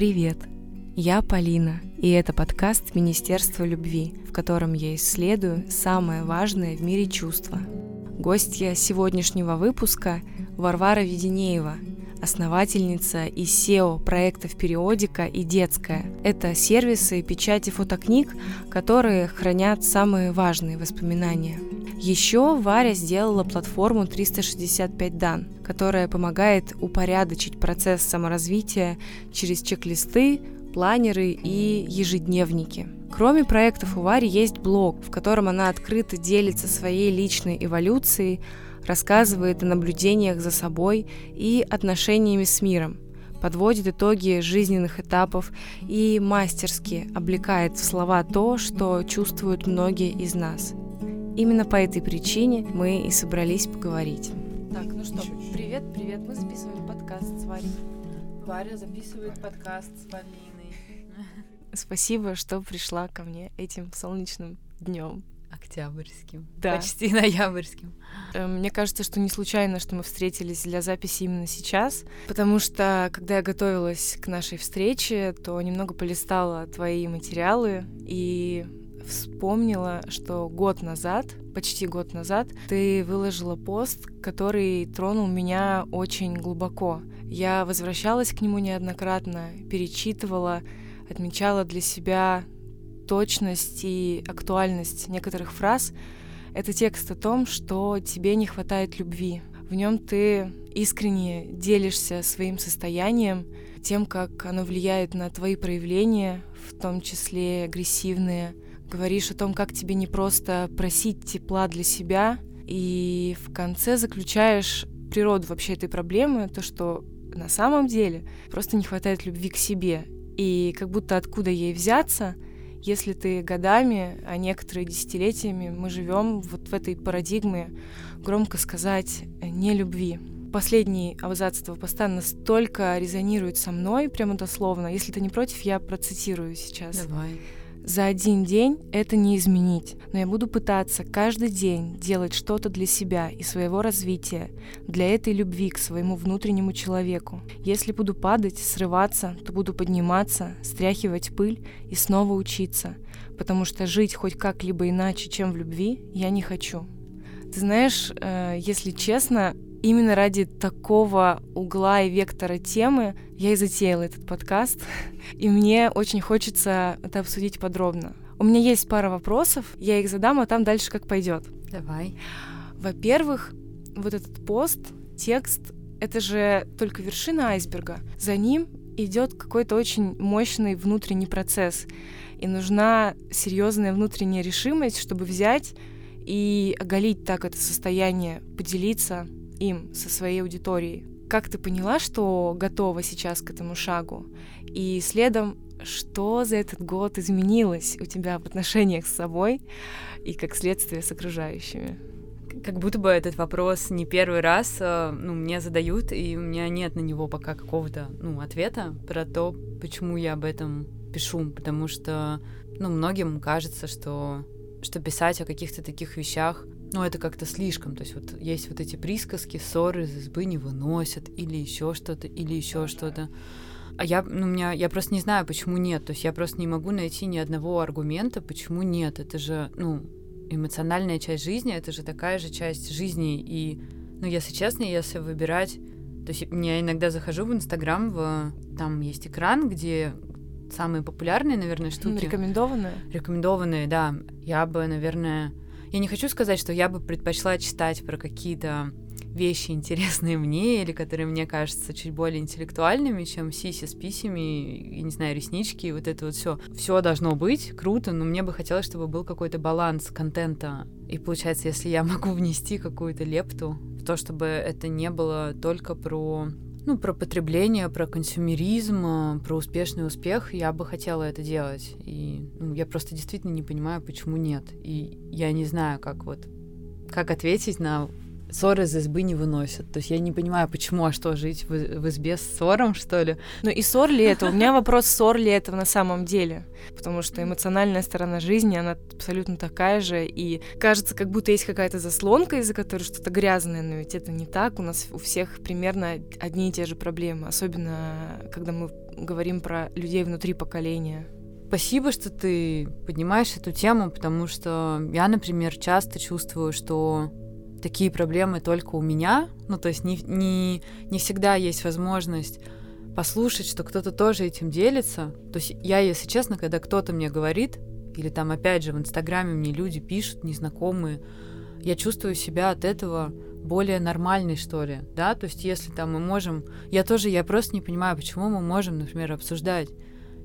Привет! Я Полина, и это подкаст Министерства любви, в котором я исследую самое важное в мире чувства. Гостья сегодняшнего выпуска – Варвара Веденеева, основательница и SEO проектов «Периодика» и «Детская». Это сервисы печати фотокниг, которые хранят самые важные воспоминания. Еще Варя сделала платформу 365 дан, которая помогает упорядочить процесс саморазвития через чек-листы, планеры и ежедневники. Кроме проектов у Вари есть блог, в котором она открыто делится своей личной эволюцией, рассказывает о наблюдениях за собой и отношениями с миром, подводит итоги жизненных этапов и мастерски облекает в слова то, что чувствуют многие из нас. Именно по этой причине мы и собрались поговорить. Так, ну что, привет, привет, мы записываем подкаст с Варей. Варя записывает подкаст с Полиной. Спасибо, что пришла ко мне этим солнечным днем. Октябрьским. Да. Почти ноябрьским. Э, мне кажется, что не случайно, что мы встретились для записи именно сейчас, потому что, когда я готовилась к нашей встрече, то немного полистала твои материалы и вспомнила, что год назад, почти год назад, ты выложила пост, который тронул меня очень глубоко. Я возвращалась к нему неоднократно, перечитывала, отмечала для себя точность и актуальность некоторых фраз. Это текст о том, что тебе не хватает любви. В нем ты искренне делишься своим состоянием, тем, как оно влияет на твои проявления, в том числе агрессивные, говоришь о том, как тебе не просто просить тепла для себя, и в конце заключаешь природу вообще этой проблемы, то, что на самом деле просто не хватает любви к себе. И как будто откуда ей взяться, если ты годами, а некоторые десятилетиями мы живем вот в этой парадигме, громко сказать, не любви. Последний абзац этого поста настолько резонирует со мной, прямо дословно. Если ты не против, я процитирую сейчас. Давай. За один день это не изменить, но я буду пытаться каждый день делать что-то для себя и своего развития, для этой любви к своему внутреннему человеку. Если буду падать, срываться, то буду подниматься, стряхивать пыль и снова учиться, потому что жить хоть как-либо иначе, чем в любви, я не хочу. Ты знаешь, э, если честно, именно ради такого угла и вектора темы я и затеяла этот подкаст, и мне очень хочется это обсудить подробно. У меня есть пара вопросов, я их задам, а там дальше как пойдет. Давай. Во-первых, вот этот пост, текст, это же только вершина айсберга. За ним идет какой-то очень мощный внутренний процесс. И нужна серьезная внутренняя решимость, чтобы взять и оголить так это состояние, поделиться им со своей аудиторией. Как ты поняла, что готова сейчас к этому шагу? И следом, что за этот год изменилось у тебя в отношениях с собой и как следствие с окружающими? Как будто бы этот вопрос не первый раз э, ну, мне задают, и у меня нет на него пока какого-то ну, ответа про то, почему я об этом пишу, потому что ну, многим кажется, что, что писать о каких-то таких вещах ну, это как-то слишком. То есть вот есть вот эти присказки, ссоры из избы не выносят, или еще что-то, или еще что-то. А я, ну, у меня, я просто не знаю, почему нет. То есть я просто не могу найти ни одного аргумента, почему нет. Это же, ну, эмоциональная часть жизни, это же такая же часть жизни. И, ну, если честно, если выбирать... То есть я иногда захожу в Инстаграм, в, там есть экран, где самые популярные, наверное, штуки. Рекомендованные? Рекомендованные, да. Я бы, наверное, я не хочу сказать, что я бы предпочла читать про какие-то вещи интересные мне или которые мне кажутся чуть более интеллектуальными, чем сиси с писями, я не знаю, реснички, вот это вот все. Все должно быть круто, но мне бы хотелось, чтобы был какой-то баланс контента. И получается, если я могу внести какую-то лепту в то, чтобы это не было только про ну, про потребление, про консюмеризм, э, про успешный успех, я бы хотела это делать. И ну, я просто действительно не понимаю, почему нет. И я не знаю, как вот как ответить на ссоры из избы не выносят. То есть я не понимаю, почему, а что, жить в, в избе с ссором, что ли? Ну и ссор ли это? У меня вопрос, ссор ли это на самом деле? Потому что эмоциональная сторона жизни, она абсолютно такая же, и кажется, как будто есть какая-то заслонка, из-за которой что-то грязное, но ведь это не так. У нас у всех примерно одни и те же проблемы, особенно когда мы говорим про людей внутри поколения. Спасибо, что ты поднимаешь эту тему, потому что я, например, часто чувствую, что такие проблемы только у меня. Ну, то есть не, не, не всегда есть возможность послушать, что кто-то тоже этим делится. То есть я, если честно, когда кто-то мне говорит, или там опять же в Инстаграме мне люди пишут, незнакомые, я чувствую себя от этого более нормальной, что ли, да, то есть если там мы можем, я тоже, я просто не понимаю, почему мы можем, например, обсуждать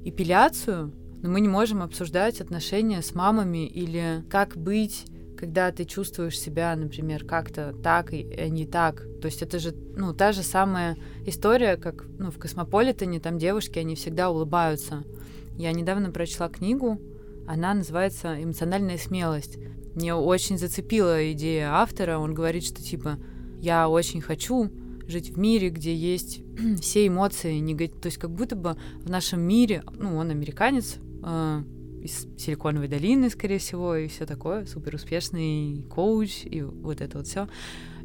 эпиляцию, но мы не можем обсуждать отношения с мамами или как быть когда ты чувствуешь себя, например, как-то так и не так. То есть это же, ну, та же самая история, как, ну, в Космополитене, там девушки, они всегда улыбаются. Я недавно прочла книгу, она называется «Эмоциональная смелость». Мне очень зацепила идея автора. Он говорит, что, типа, я очень хочу жить в мире, где есть все эмоции, негатив... то есть как будто бы в нашем мире, ну, он американец, э, из Силиконовой долины, скорее всего, и все такое, супер успешный коуч, и вот это вот все.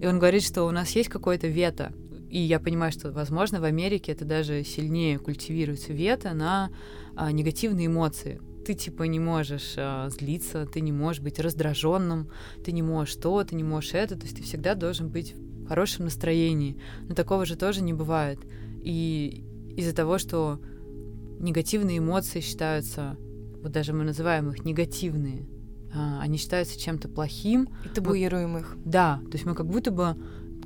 И он говорит, что у нас есть какое-то вето, и я понимаю, что, возможно, в Америке это даже сильнее культивируется вето на а, негативные эмоции. Ты типа не можешь а, злиться, ты не можешь быть раздраженным, ты не можешь то, ты не можешь это, то есть ты всегда должен быть в хорошем настроении. Но такого же тоже не бывает. И из-за того, что негативные эмоции считаются вот даже мы называем их негативные, а, они считаются чем-то плохим. И табуируем их. Да, то есть мы как будто бы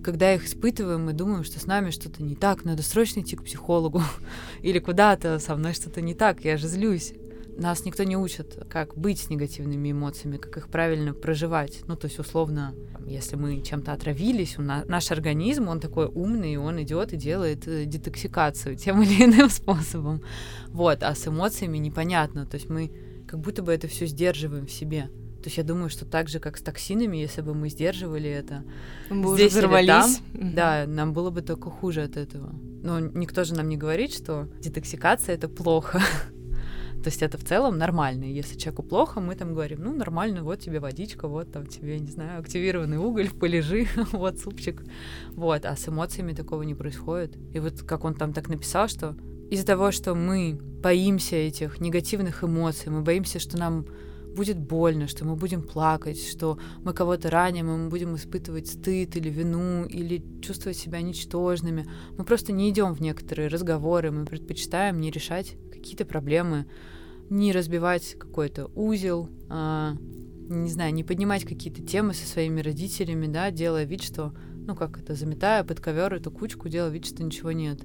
когда их испытываем, мы думаем, что с нами что-то не так, надо срочно идти к психологу или куда-то, со мной что-то не так, я же злюсь. Нас никто не учит, как быть с негативными эмоциями, как их правильно проживать. Ну, то есть, условно, если мы чем-то отравились, у на, наш организм, он такой умный, он идет и делает э, детоксикацию тем или иным способом. Вот, а с эмоциями непонятно. То есть мы как будто бы это все сдерживаем в себе. То есть я думаю, что так же, как с токсинами, если бы мы сдерживали это мы здесь или там, да, нам было бы только хуже от этого. Но никто же нам не говорит, что детоксикация — это плохо. То есть это в целом нормально. Если человеку плохо, мы там говорим, ну, нормально, вот тебе водичка, вот там тебе, не знаю, активированный уголь, полежи, вот супчик. Вот, а с эмоциями такого не происходит. И вот как он там так написал, что из-за того, что мы боимся этих негативных эмоций, мы боимся, что нам будет больно, что мы будем плакать, что мы кого-то раним, и мы будем испытывать стыд или вину, или чувствовать себя ничтожными. Мы просто не идем в некоторые разговоры, мы предпочитаем не решать какие-то проблемы, не разбивать какой-то узел, а, не знаю, не поднимать какие-то темы со своими родителями, да, делая вид, что, ну как это, заметая под ковер эту кучку, делая вид, что ничего нет.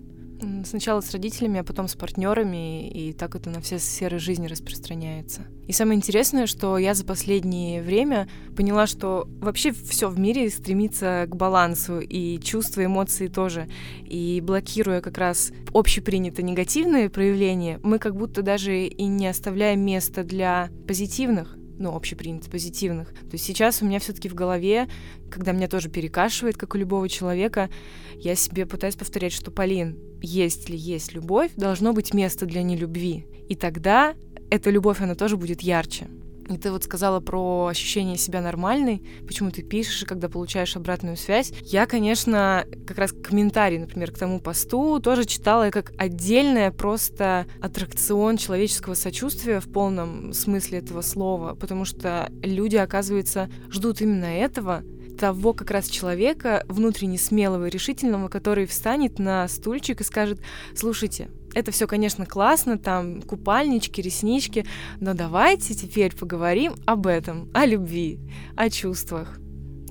Сначала с родителями, а потом с партнерами, и так это на все сферы жизни распространяется. И самое интересное, что я за последнее время поняла, что вообще все в мире стремится к балансу, и чувства, эмоции тоже. И блокируя как раз общепринятые негативные проявления, мы как будто даже и не оставляем места для позитивных ну, общепринято, позитивных. То есть сейчас у меня все таки в голове, когда меня тоже перекашивает, как у любого человека, я себе пытаюсь повторять, что, Полин, есть ли есть любовь, должно быть место для нелюбви. И тогда эта любовь, она тоже будет ярче. И ты вот сказала про ощущение себя нормальной, почему ты пишешь, когда получаешь обратную связь. Я, конечно, как раз комментарий, например, к тому посту тоже читала как отдельное просто аттракцион человеческого сочувствия в полном смысле этого слова, потому что люди, оказывается, ждут именно этого, того как раз человека, внутренне смелого и решительного, который встанет на стульчик и скажет, слушайте, это все, конечно, классно, там купальнички, реснички, но давайте теперь поговорим об этом, о любви, о чувствах.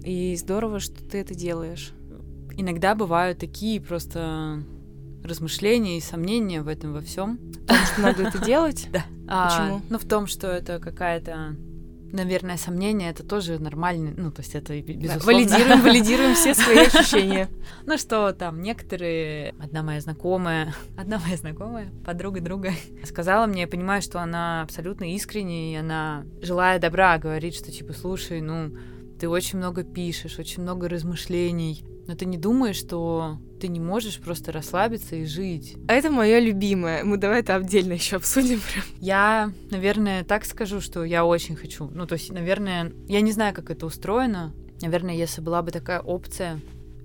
И здорово, что ты это делаешь. Иногда бывают такие просто размышления и сомнения в этом во всем. Потому что надо это делать? Да. А, Почему? Ну, в том, что это какая-то наверное, сомнения это тоже нормально, ну, то есть это безусловно. Валидируем, валидируем все свои ощущения. Ну что там, некоторые, одна моя знакомая, одна моя знакомая, подруга друга, сказала мне, я понимаю, что она абсолютно искренне, и она, желая добра, говорит, что типа, слушай, ну, ты очень много пишешь, очень много размышлений, но ты не думаешь, что ты не можешь просто расслабиться и жить. А это мое любимое. Мы давай это отдельно еще обсудим. Я, наверное, так скажу, что я очень хочу. Ну, то есть, наверное, я не знаю, как это устроено. Наверное, если была бы такая опция,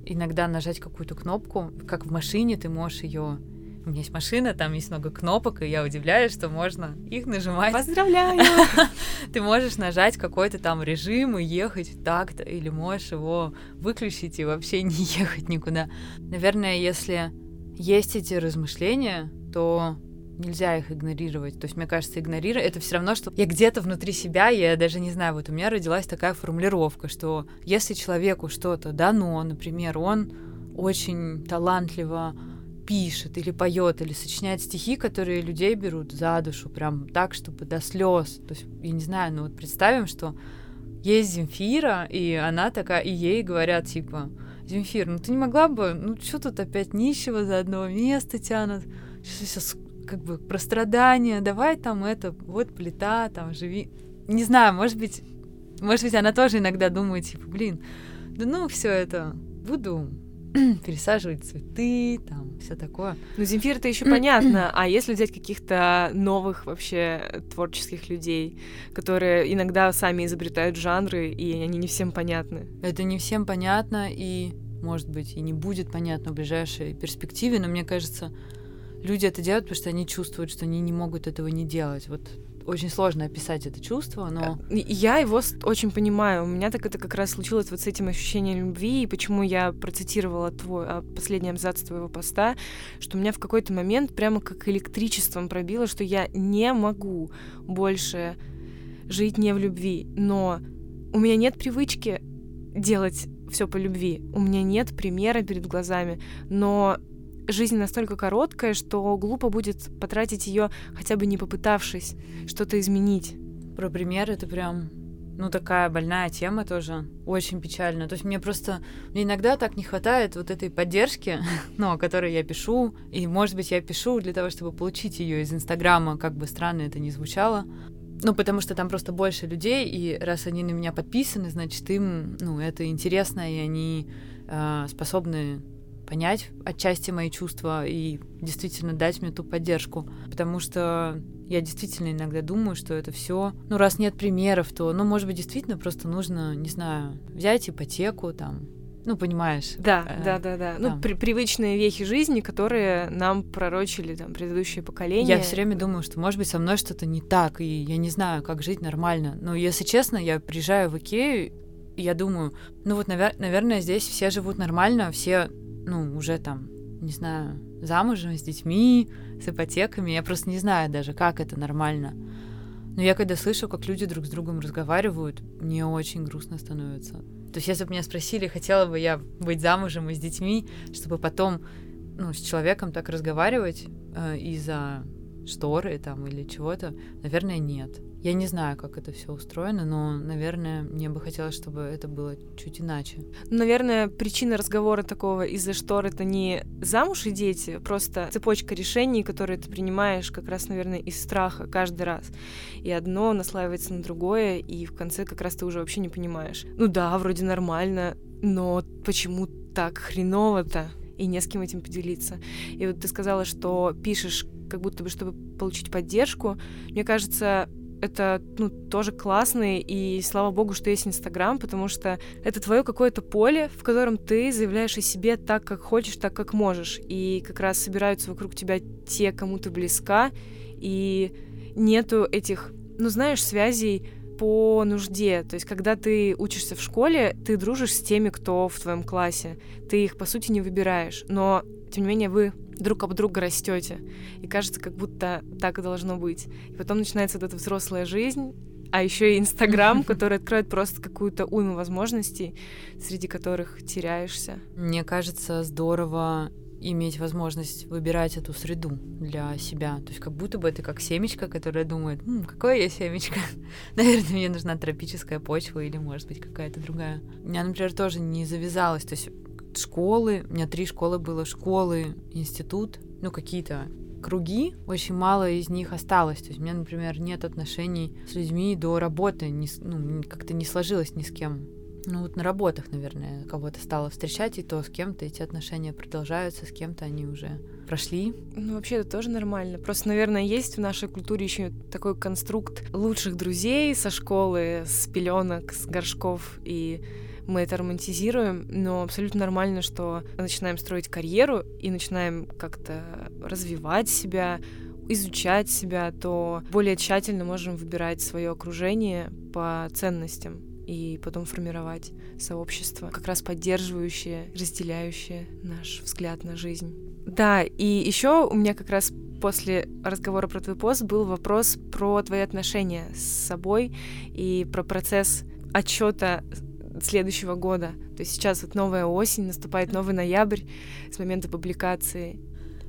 иногда нажать какую-то кнопку, как в машине, ты можешь ее у меня есть машина, там есть много кнопок, и я удивляюсь, что можно их нажимать. Поздравляю! Ты можешь нажать какой-то там режим и ехать так-то, или можешь его выключить и вообще не ехать никуда. Наверное, если есть эти размышления, то нельзя их игнорировать. То есть, мне кажется, игнорировать это все равно, что я где-то внутри себя, я даже не знаю, вот у меня родилась такая формулировка, что если человеку что-то дано, например, он очень талантливо пишет или поет или сочиняет стихи, которые людей берут за душу, прям так, чтобы до слез. То есть, я не знаю, ну вот представим, что есть Земфира, и она такая, и ей говорят, типа, Земфир, ну ты не могла бы, ну что тут опять нищего за одного места тянут, сейчас как бы про страдания, давай там это, вот плита, там живи. Не знаю, может быть, может быть, она тоже иногда думает, типа, блин, да ну все это, буду пересаживать цветы, там, все такое. Ну, Земфир это еще понятно, а если взять каких-то новых вообще творческих людей, которые иногда сами изобретают жанры, и они не всем понятны? Это не всем понятно, и, может быть, и не будет понятно в ближайшей перспективе, но мне кажется, люди это делают, потому что они чувствуют, что они не могут этого не делать. Вот очень сложно описать это чувство, но... Э, я его очень понимаю. У меня так это как раз случилось вот с этим ощущением любви, и почему я процитировала твой а, последний абзац твоего поста, что у меня в какой-то момент прямо как электричеством пробило, что я не могу больше жить не в любви, но у меня нет привычки делать все по любви. У меня нет примера перед глазами, но жизнь настолько короткая, что глупо будет потратить ее, хотя бы не попытавшись что-то изменить. Про пример это прям ну, такая больная тема тоже, очень печально. То есть мне просто, мне иногда так не хватает вот этой поддержки, ну, о которой я пишу, и, может быть, я пишу для того, чтобы получить ее из Инстаграма, как бы странно это ни звучало. Ну, потому что там просто больше людей, и раз они на меня подписаны, значит, им, ну, это интересно, и они э, способны понять отчасти мои чувства и действительно дать мне ту поддержку. Потому что я действительно иногда думаю, что это все, ну, раз нет примеров, то, ну, может быть, действительно просто нужно, не знаю, взять ипотеку, там, ну, понимаешь. Да, э, да, да, да. Ну, при привычные вехи жизни, которые нам пророчили там предыдущие поколения. Я все время думаю, что, может быть, со мной что-то не так, и я не знаю, как жить нормально. Но, если честно, я приезжаю в Икею, и я думаю, ну вот, навер- наверное, здесь все живут нормально, все ну, уже там, не знаю, замужем, с детьми, с ипотеками. Я просто не знаю даже, как это нормально. Но я когда слышу, как люди друг с другом разговаривают, мне очень грустно становится. То есть, если бы меня спросили, хотела бы я быть замужем и с детьми, чтобы потом ну, с человеком так разговаривать э, из-за шторы там или чего-то, наверное, нет. Я не знаю, как это все устроено, но, наверное, мне бы хотелось, чтобы это было чуть иначе. Наверное, причина разговора такого из-за штор это не замуж и дети, просто цепочка решений, которые ты принимаешь как раз, наверное, из страха каждый раз. И одно наслаивается на другое, и в конце как раз ты уже вообще не понимаешь. Ну да, вроде нормально, но почему так хреново-то? и не с кем этим поделиться. И вот ты сказала, что пишешь как будто бы, чтобы получить поддержку. Мне кажется, это ну, тоже классно, и слава богу, что есть Инстаграм, потому что это твое какое-то поле, в котором ты заявляешь о себе так, как хочешь, так, как можешь. И как раз собираются вокруг тебя те, кому ты близка, и нету этих, ну, знаешь, связей по нужде. То есть, когда ты учишься в школе, ты дружишь с теми, кто в твоем классе. Ты их, по сути, не выбираешь. Но, тем не менее, вы друг об друга растете. И кажется, как будто так и должно быть. И потом начинается вот эта взрослая жизнь, а еще и Инстаграм, который откроет просто какую-то уйму возможностей, среди которых теряешься. Мне кажется, здорово иметь возможность выбирать эту среду для себя. То есть как будто бы это как семечко, которое думает, М, какое я семечко? Наверное, мне нужна тропическая почва или, может быть, какая-то другая. У меня, например, тоже не завязалось. То есть школы, у меня три школы было, школы, институт, ну, какие-то круги, очень мало из них осталось. То есть у меня, например, нет отношений с людьми до работы, не, ну, как-то не сложилось ни с кем. ну вот на работах, наверное, кого-то стала встречать, и то с кем-то эти отношения продолжаются, с кем-то они уже прошли. Ну, вообще это тоже нормально. Просто, наверное, есть в нашей культуре еще такой конструкт лучших друзей со школы, с пеленок, с горшков, и мы это романтизируем, но абсолютно нормально, что начинаем строить карьеру и начинаем как-то развивать себя, изучать себя, то более тщательно можем выбирать свое окружение по ценностям и потом формировать сообщество, как раз поддерживающее, разделяющее наш взгляд на жизнь. Да, и еще у меня как раз после разговора про твой пост был вопрос про твои отношения с собой и про процесс отчета следующего года. То есть сейчас вот новая осень, наступает новый ноябрь с момента публикации.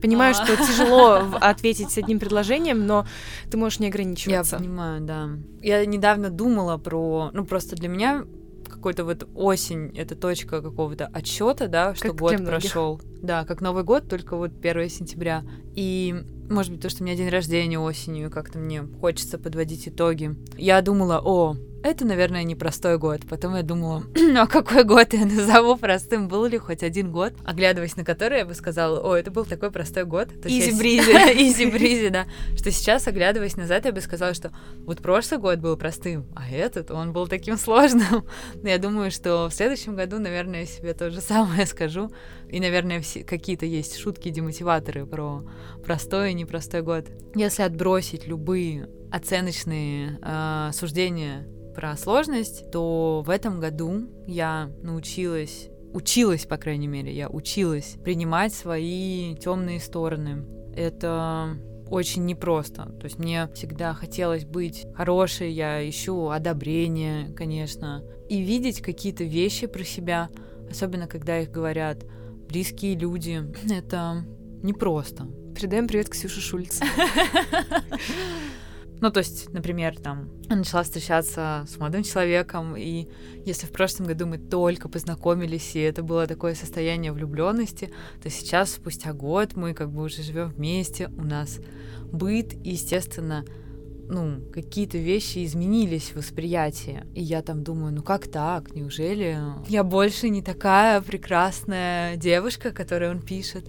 Понимаю, что тяжело ответить с одним предложением, но ты можешь не ограничиваться. Я понимаю, да. Я недавно думала про... Ну, просто для меня какой-то вот осень это точка какого-то отсчета, да, что как год прошел. Да, как Новый год, только вот 1 сентября. И может быть, то, что у меня день рождения осенью, как-то мне хочется подводить итоги. Я думала, о, это, наверное, непростой год. Потом я думала, ну а какой год я назову простым? Был ли хоть один год, оглядываясь на который я бы сказала, о, это был такой простой год. Easy-breezy. Easy-breezy, да. Что сейчас, оглядываясь назад, я бы сказала, что вот прошлый год был простым, а этот, он был таким сложным. Но я думаю, что в следующем году, наверное, я себе то же самое скажу. И, наверное, какие-то есть шутки-демотиваторы про простой и непростой год. Если отбросить любые оценочные э, суждения про сложность, то в этом году я научилась, училась, по крайней мере, я училась принимать свои темные стороны. Это очень непросто. То есть мне всегда хотелось быть хорошей, я ищу одобрение, конечно, и видеть какие-то вещи про себя, особенно когда их говорят близкие люди. Это непросто. Передаем привет Ксюше Шульц. Ну, то есть, например, там, начала встречаться с молодым человеком, и если в прошлом году мы только познакомились, и это было такое состояние влюбленности, то сейчас, спустя год, мы как бы уже живем вместе, у нас быт, и, естественно, ну, какие-то вещи изменились в восприятии. И я там думаю, ну как так? Неужели я больше не такая прекрасная девушка, которой он пишет?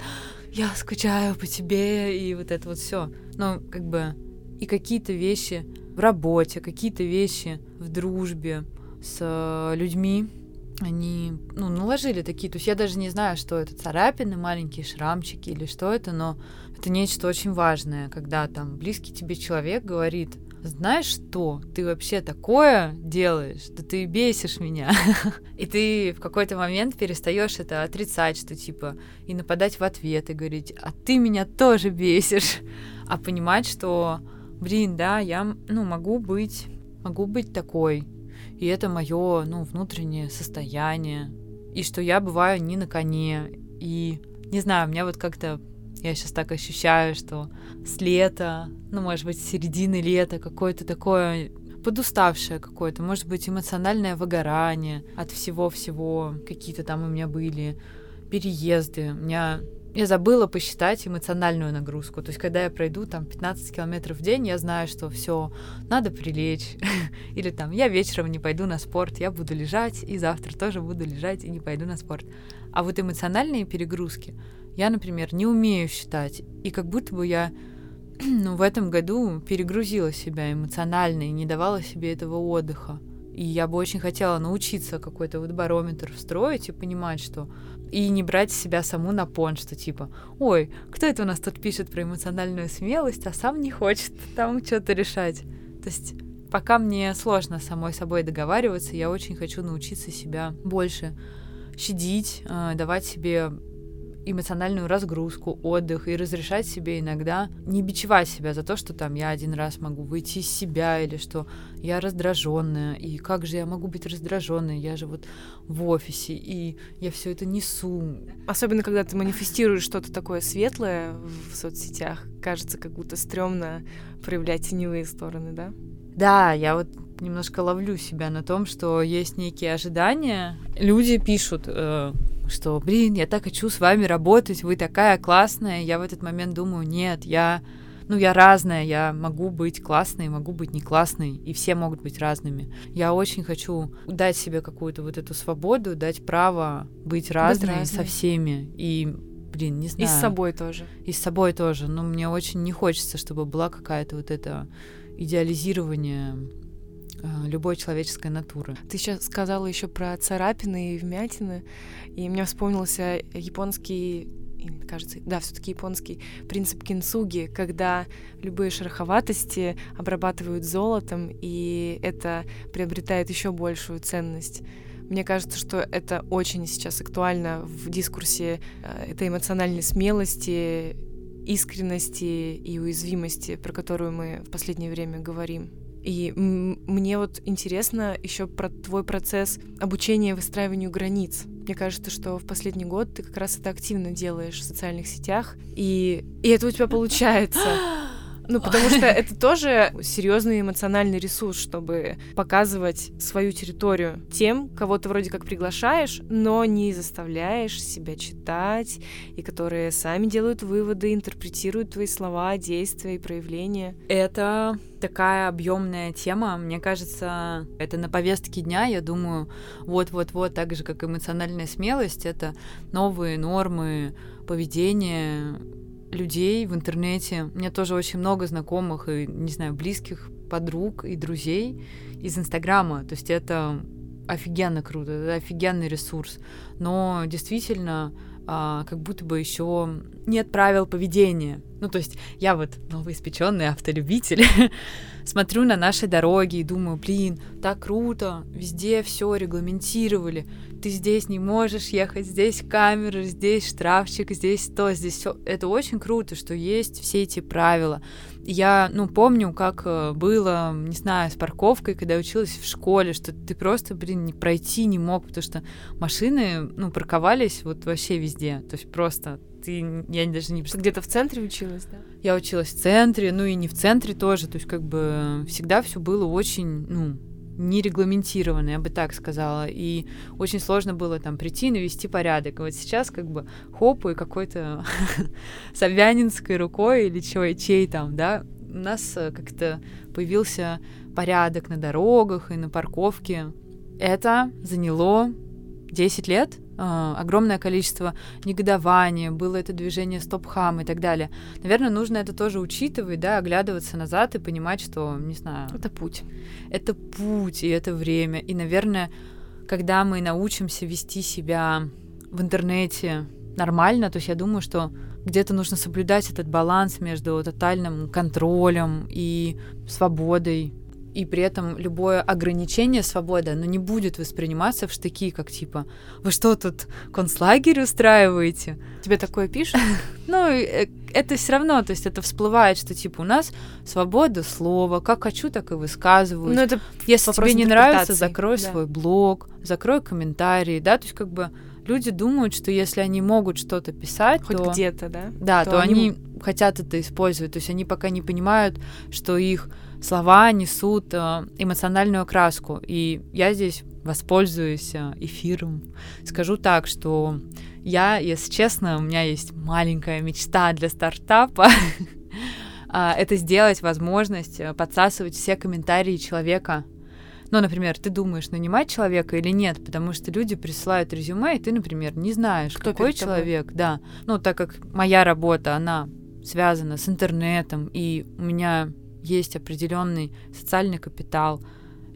Я скучаю по тебе, и вот это вот все. Ну, как бы и какие-то вещи в работе, какие-то вещи в дружбе с э, людьми, они, ну, наложили такие, то есть я даже не знаю, что это, царапины, маленькие шрамчики или что это, но это нечто очень важное, когда там близкий тебе человек говорит, знаешь что, ты вообще такое делаешь, да ты бесишь меня. и ты в какой-то момент перестаешь это отрицать, что типа, и нападать в ответ, и говорить, а ты меня тоже бесишь. а понимать, что блин, да, я, ну, могу быть, могу быть такой, и это мое, ну, внутреннее состояние, и что я бываю не на коне, и, не знаю, у меня вот как-то, я сейчас так ощущаю, что с лета, ну, может быть, с середины лета какое-то такое подуставшее какое-то, может быть, эмоциональное выгорание от всего-всего, какие-то там у меня были переезды. У меня я забыла посчитать эмоциональную нагрузку. То есть, когда я пройду там 15 километров в день, я знаю, что все, надо прилечь. Или там, я вечером не пойду на спорт, я буду лежать, и завтра тоже буду лежать и не пойду на спорт. А вот эмоциональные перегрузки я, например, не умею считать. И как будто бы я ну, в этом году перегрузила себя эмоционально и не давала себе этого отдыха. И я бы очень хотела научиться какой-то вот барометр встроить и понимать, что и не брать себя саму на пон, что типа, ой, кто это у нас тут пишет про эмоциональную смелость, а сам не хочет там что-то решать. То есть пока мне сложно самой собой договариваться, я очень хочу научиться себя больше щадить, э, давать себе эмоциональную разгрузку, отдых и разрешать себе иногда не бичевать себя за то, что там я один раз могу выйти из себя или что я раздраженная, и как же я могу быть раздраженной, я же вот в офисе, и я все это несу. Особенно, когда ты манифестируешь что-то такое светлое в соцсетях, кажется, как будто стрёмно проявлять теневые стороны, да? Да, я вот немножко ловлю себя на том, что есть некие ожидания. Люди пишут, э, что, блин, я так хочу с вами работать, вы такая классная. Я в этот момент думаю, нет, я ну, я разная, я могу быть классной, могу быть не классной, и все могут быть разными. Я очень хочу дать себе какую-то вот эту свободу, дать право быть разной со всеми. И блин, не знаю. И с собой тоже. И с собой тоже. Но мне очень не хочется, чтобы была какая-то вот это идеализирование любой человеческой натуры. Ты сейчас сказала еще про царапины и вмятины, и мне вспомнился японский кажется, да, все-таки японский принцип кинсуги, когда любые шероховатости обрабатывают золотом, и это приобретает еще большую ценность. Мне кажется, что это очень сейчас актуально в дискурсе э, этой эмоциональной смелости, искренности и уязвимости, про которую мы в последнее время говорим. И мне вот интересно еще про твой процесс обучения выстраиванию границ. Мне кажется, что в последний год ты как раз это активно делаешь в социальных сетях, и, и это у тебя получается. Ну, потому что это тоже серьезный эмоциональный ресурс, чтобы показывать свою территорию тем, кого ты вроде как приглашаешь, но не заставляешь себя читать, и которые сами делают выводы, интерпретируют твои слова, действия и проявления. Это такая объемная тема. Мне кажется, это на повестке дня. Я думаю, вот-вот-вот, так же, как эмоциональная смелость, это новые нормы поведения, людей в интернете. У меня тоже очень много знакомых и, не знаю, близких подруг и друзей из Инстаграма. То есть это офигенно круто, это офигенный ресурс. Но действительно, а, как будто бы еще нет правил поведения. Ну, то есть я вот новоиспеченный автолюбитель, смотрю на наши дороги и думаю, блин, так круто, везде все регламентировали, ты здесь не можешь ехать, здесь камеры, здесь штрафчик, здесь то, здесь все. Это очень круто, что есть все эти правила. Я, ну, помню, как э, было, не знаю, с парковкой, когда училась в школе, что ты просто, блин, не пройти не мог, потому что машины, ну, парковались вот вообще везде. То есть просто ты, я даже не представляю. Где-то в центре училась, да? Я училась в центре, ну и не в центре тоже, то есть как бы всегда все было очень, ну, нерегламентированно, я бы так сказала. И очень сложно было там прийти, навести порядок. И вот сейчас как бы хоп, и какой-то Собянинской рукой или чего, чей там, да, у нас э, как-то появился порядок на дорогах и на парковке. Это заняло 10 лет, огромное количество негодования, было это движение стоп-хам и так далее. Наверное, нужно это тоже учитывать, да, оглядываться назад и понимать, что, не знаю... Это путь. Это путь, и это время. И, наверное, когда мы научимся вести себя в интернете нормально, то есть я думаю, что где-то нужно соблюдать этот баланс между тотальным контролем и свободой, и при этом любое ограничение свободы, оно не будет восприниматься в штыки, как типа, вы что тут концлагерь устраиваете? Тебе такое пишут? Ну, э, это все равно, то есть это всплывает, что типа у нас свобода слова, как хочу, так и высказываю. Ну, это Если тебе не нравится, закрой да. свой блог, закрой комментарии, да, то есть как бы люди думают, что если они могут что-то писать, хоть то... где-то, да, да, то, то они... они хотят это использовать, то есть они пока не понимают, что их слова несут э, эмоциональную окраску. И я здесь воспользуюсь э, эфиром. Скажу так, что я, если честно, у меня есть маленькая мечта для стартапа. А, это сделать возможность э, подсасывать все комментарии человека. Ну, например, ты думаешь, нанимать человека или нет, потому что люди присылают резюме, и ты, например, не знаешь, Кто какой человек, да. Ну, так как моя работа, она связана с интернетом, и у меня есть определенный социальный капитал,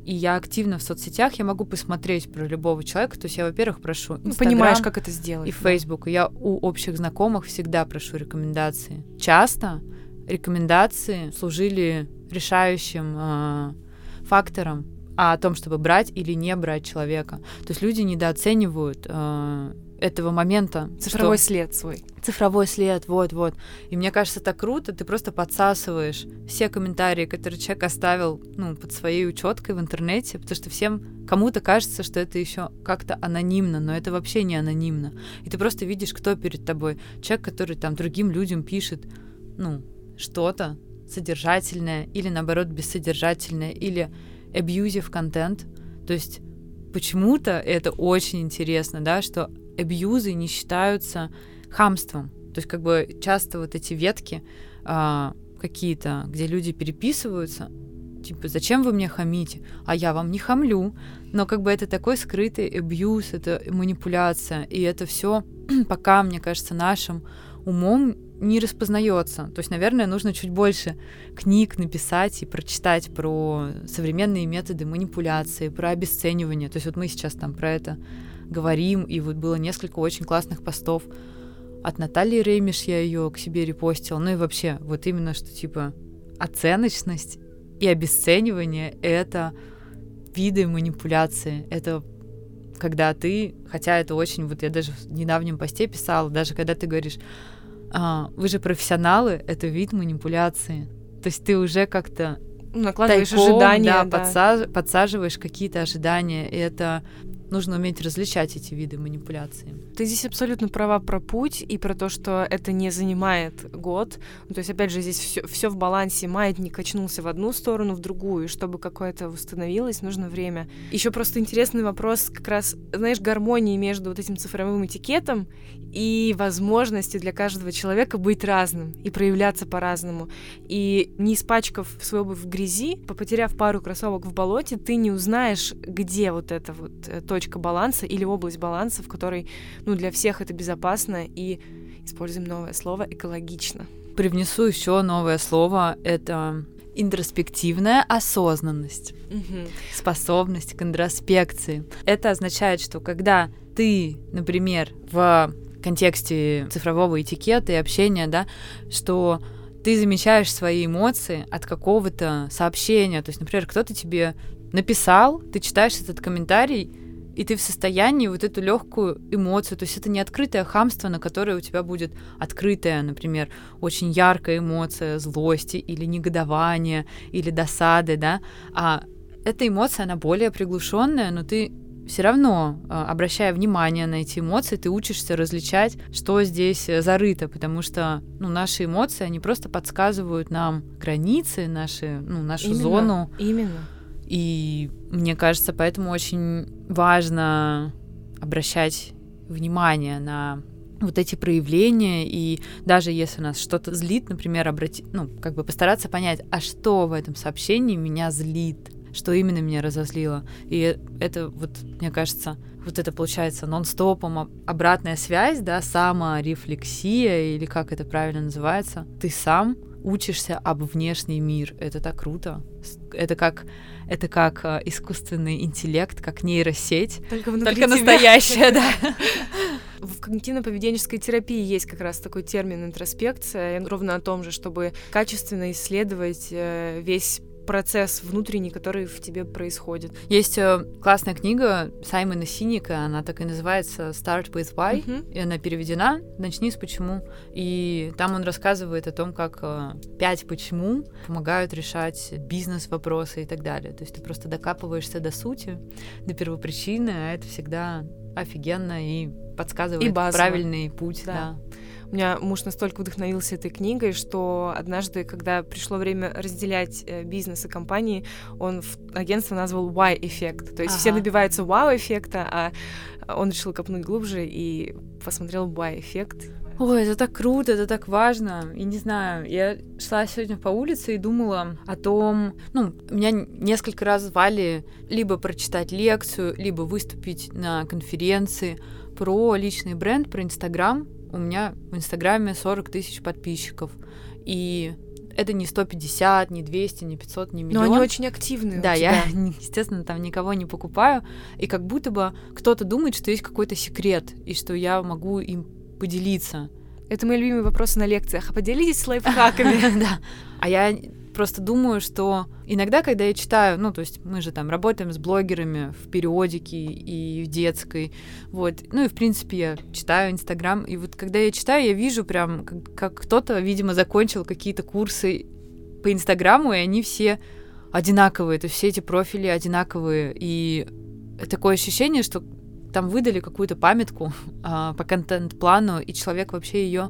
и я активно в соцсетях, я могу посмотреть про любого человека. То есть я, во-первых, прошу Instagram Понимаешь, как это сделать. И да. Facebook. И я у общих знакомых всегда прошу рекомендации. Часто рекомендации служили решающим э, фактором а о том, чтобы брать или не брать человека. То есть люди недооценивают э, этого момента. Цифровой что... след свой. Цифровой след, вот-вот. И мне кажется, так круто, ты просто подсасываешь все комментарии, которые человек оставил ну, под своей учеткой в интернете, потому что всем кому-то кажется, что это еще как-то анонимно, но это вообще не анонимно. И ты просто видишь, кто перед тобой. Человек, который там другим людям пишет, ну, что-то содержательное или, наоборот, бессодержательное, или abusive контент. То есть почему-то это очень интересно, да, что абьюзы не считаются хамством. То есть как бы часто вот эти ветки, а, какие-то, где люди переписываются, типа, зачем вы мне хамите? А я вам не хамлю. Но как бы это такой скрытый абьюз, это манипуляция, и это все пока, мне кажется, нашим умом не распознается. То есть, наверное, нужно чуть больше книг написать и прочитать про современные методы манипуляции, про обесценивание. То есть вот мы сейчас там про это говорим, и вот было несколько очень классных постов от Натальи Реймиш, я ее к себе репостила. Ну и вообще, вот именно что типа оценочность и обесценивание — это виды манипуляции. Это когда ты, хотя это очень, вот я даже в недавнем посте писала, даже когда ты говоришь, а, вы же профессионалы, это вид манипуляции. То есть ты уже как-то накладываешь тайком, ожидания, да, да. Подсаж, подсаживаешь какие-то ожидания, и это нужно уметь различать эти виды манипуляции. Ты здесь абсолютно права про путь и про то, что это не занимает год. Ну, то есть, опять же, здесь все, все в балансе. Маятник качнулся в одну сторону, в другую. И чтобы какое-то восстановилось, нужно время. Еще просто интересный вопрос, как раз, знаешь, гармонии между вот этим цифровым этикетом и возможностью для каждого человека быть разным и проявляться по-разному. И не испачкав свою обувь в грязи, потеряв пару кроссовок в болоте, ты не узнаешь, где вот эта вот э, точка баланса или область баланса, в которой, ну, для всех это безопасно и, используем новое слово, экологично. Привнесу еще новое слово, это интроспективная осознанность, угу. способность к интроспекции. Это означает, что когда ты, например, в контексте цифрового этикета и общения, да, что ты замечаешь свои эмоции от какого-то сообщения. То есть, например, кто-то тебе написал, ты читаешь этот комментарий, и ты в состоянии вот эту легкую эмоцию, то есть это не открытое хамство, на которое у тебя будет открытая, например, очень яркая эмоция злости или негодования или досады, да, а эта эмоция, она более приглушенная, но ты все равно, а, обращая внимание на эти эмоции, ты учишься различать, что здесь э, зарыто, потому что ну, наши эмоции, они просто подсказывают нам границы, наши, ну, нашу именно, зону. Именно. И мне кажется, поэтому очень важно обращать внимание на вот эти проявления, и даже если нас что-то злит, например, обратить, ну, как бы постараться понять, а что в этом сообщении меня злит, что именно меня разозлило. И это вот, мне кажется, вот это получается нон-стопом обратная связь, да, саморефлексия, или как это правильно называется. Ты сам учишься об внешний мир. Это так круто. Это как это как э, искусственный интеллект, как нейросеть. Только, только настоящая, да. В когнитивно-поведенческой терапии есть как раз такой термин интроспекция, ровно о том же, чтобы качественно исследовать э, весь процесс внутренний, который в тебе происходит. Есть э, классная книга Саймона Синика, она так и называется Start with Why, uh-huh. и она переведена «Начни с почему». И там он рассказывает о том, как э, пять почему помогают решать бизнес-вопросы и так далее. То есть ты просто докапываешься до сути, до первопричины, а это всегда офигенно и подсказывает и правильный путь. Да. да. У меня муж настолько вдохновился этой книгой, что однажды, когда пришло время разделять э, бизнес и компании, он в агентство назвал Y-эффект. То есть ага. все добиваются wow-эффекта, а он решил копнуть глубже и посмотрел Y-эффект. Ой, это так круто, это так важно. И не знаю, я шла сегодня по улице и думала о том, ну, меня несколько раз звали либо прочитать лекцию, либо выступить на конференции про личный бренд, про Инстаграм у меня в Инстаграме 40 тысяч подписчиков. И это не 150, не 200, не 500, не миллион. Но они очень активные. Да, я, естественно, там никого не покупаю. И как будто бы кто-то думает, что есть какой-то секрет, и что я могу им поделиться. Это мои любимые вопросы на лекциях. А поделитесь лайфхаками. Да. А я просто думаю, что иногда, когда я читаю, ну, то есть мы же там работаем с блогерами в периодике и в детской, вот, ну и, в принципе, я читаю Инстаграм, и вот когда я читаю, я вижу прям, как, как кто-то, видимо, закончил какие-то курсы по Инстаграму, и они все одинаковые, то есть все эти профили одинаковые, и такое ощущение, что там выдали какую-то памятку а, по контент-плану, и человек вообще ее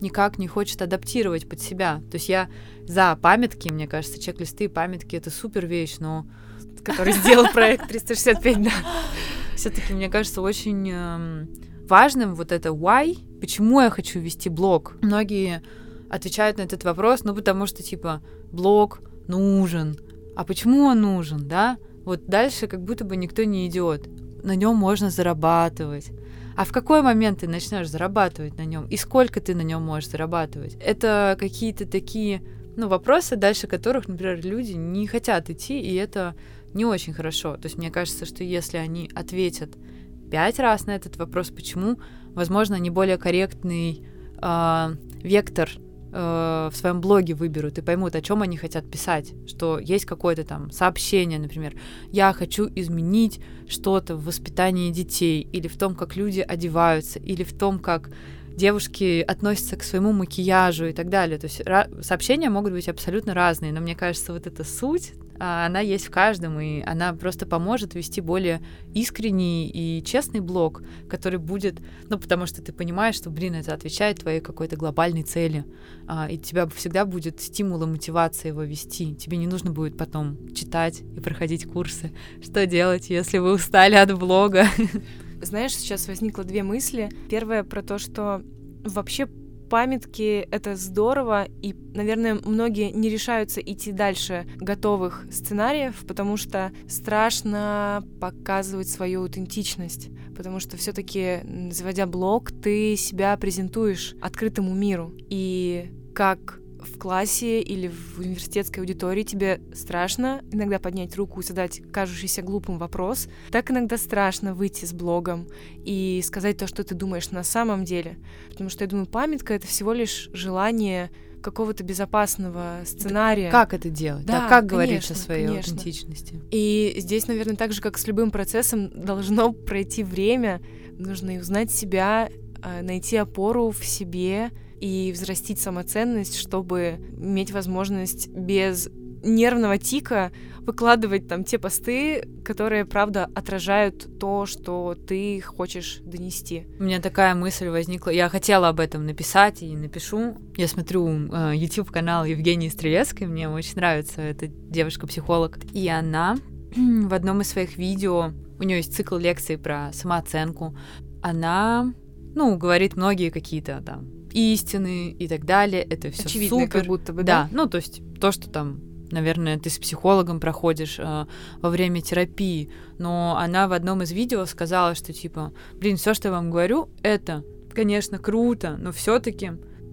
никак не хочет адаптировать под себя. То есть я за памятки, мне кажется, чек-листы и памятки — это супер вещь, но... Который сделал проект 365, да. все таки мне кажется, очень эм, важным вот это why, почему я хочу вести блог. Многие отвечают на этот вопрос, ну, потому что, типа, блог нужен. А почему он нужен, да? Вот дальше как будто бы никто не идет. На нем можно зарабатывать. А в какой момент ты начнешь зарабатывать на нем? И сколько ты на нем можешь зарабатывать? Это какие-то такие ну, вопросы, дальше которых, например, люди не хотят идти, и это не очень хорошо. То есть мне кажется, что если они ответят пять раз на этот вопрос, почему, возможно, они более корректный э, вектор в своем блоге выберут и поймут, о чем они хотят писать, что есть какое-то там сообщение, например, я хочу изменить что-то в воспитании детей, или в том, как люди одеваются, или в том, как девушки относятся к своему макияжу и так далее. То есть сообщения могут быть абсолютно разные, но мне кажется, вот эта суть, она есть в каждом, и она просто поможет вести более искренний и честный блог, который будет, ну, потому что ты понимаешь, что, блин, это отвечает твоей какой-то глобальной цели, а, и тебя всегда будет стимул и мотивация его вести. Тебе не нужно будет потом читать и проходить курсы. Что делать, если вы устали от блога? Знаешь, сейчас возникло две мысли. Первая про то, что вообще памятки — это здорово, и, наверное, многие не решаются идти дальше готовых сценариев, потому что страшно показывать свою аутентичность, потому что все таки заводя блог, ты себя презентуешь открытому миру. И как в классе или в университетской аудитории тебе страшно иногда поднять руку и задать кажущийся глупым вопрос, так иногда страшно выйти с блогом и сказать то, что ты думаешь на самом деле. Потому что я думаю, памятка — это всего лишь желание какого-то безопасного сценария. Как это делать? Да, да как конечно, говорить о своей конечно. аутентичности? И здесь, наверное, так же, как с любым процессом, должно пройти время, нужно и узнать себя, а, найти опору в себе, и взрастить самоценность, чтобы иметь возможность без нервного тика выкладывать там те посты, которые, правда, отражают то, что ты хочешь донести. У меня такая мысль возникла. Я хотела об этом написать и напишу. Я смотрю э, YouTube-канал Евгении Стрелецкой, мне очень нравится эта девушка-психолог. И она в одном из своих видео, у нее есть цикл лекций про самооценку, она, ну, говорит многие какие-то там истины и так далее. Это все Очевидно, супер. как будто бы, да? Да, ну то есть то, что там наверное, ты с психологом проходишь э, во время терапии, но она в одном из видео сказала, что типа, блин, все, что я вам говорю, это, конечно, круто, но все-таки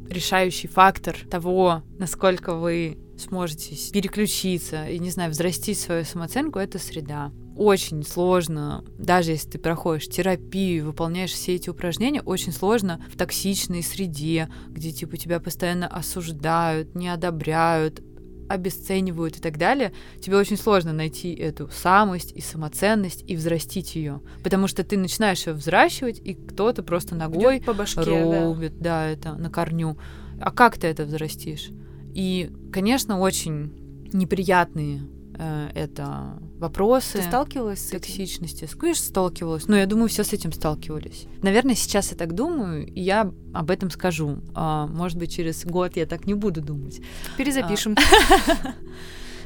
решающий фактор того, насколько вы сможете переключиться и, не знаю, взрастить свою самооценку, это среда очень сложно, даже если ты проходишь терапию, выполняешь все эти упражнения, очень сложно в токсичной среде, где типа тебя постоянно осуждают, не одобряют, обесценивают и так далее, тебе очень сложно найти эту самость и самоценность и взрастить ее, потому что ты начинаешь ее взращивать, и кто-то просто ногой по башке, рубит, да. да, это на корню. А как ты это взрастишь? И, конечно, очень неприятные это вопросы. Ты сталкивалась с токсичности? Этим? Конечно, сталкивалась. Но я думаю, все с этим сталкивались. Наверное, сейчас я так думаю, и я об этом скажу. А, может быть, через год я так не буду думать. Перезапишем.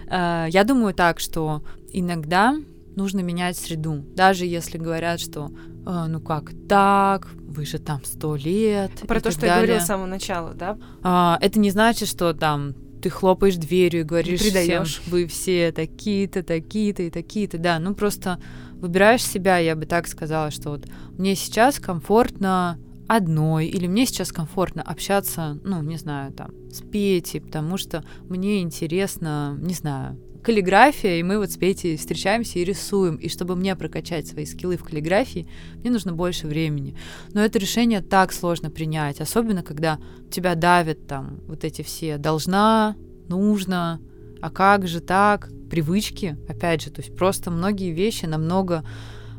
А, я думаю так, что иногда нужно менять среду. Даже если говорят, что а, ну как так, вы же там сто лет. Про то, что далее. я говорила с самого начала, да? А, это не значит, что там ты хлопаешь дверью и говоришь всем, вы все такие-то, такие-то и такие-то. Да, ну просто выбираешь себя, я бы так сказала, что вот мне сейчас комфортно одной, или мне сейчас комфортно общаться, ну, не знаю, там, с Петей, потому что мне интересно, не знаю, каллиграфия, и мы вот с Петей встречаемся и рисуем. И чтобы мне прокачать свои скиллы в каллиграфии, мне нужно больше времени. Но это решение так сложно принять, особенно когда тебя давят там вот эти все «должна», «нужно», «а как же так?» Привычки, опять же, то есть просто многие вещи намного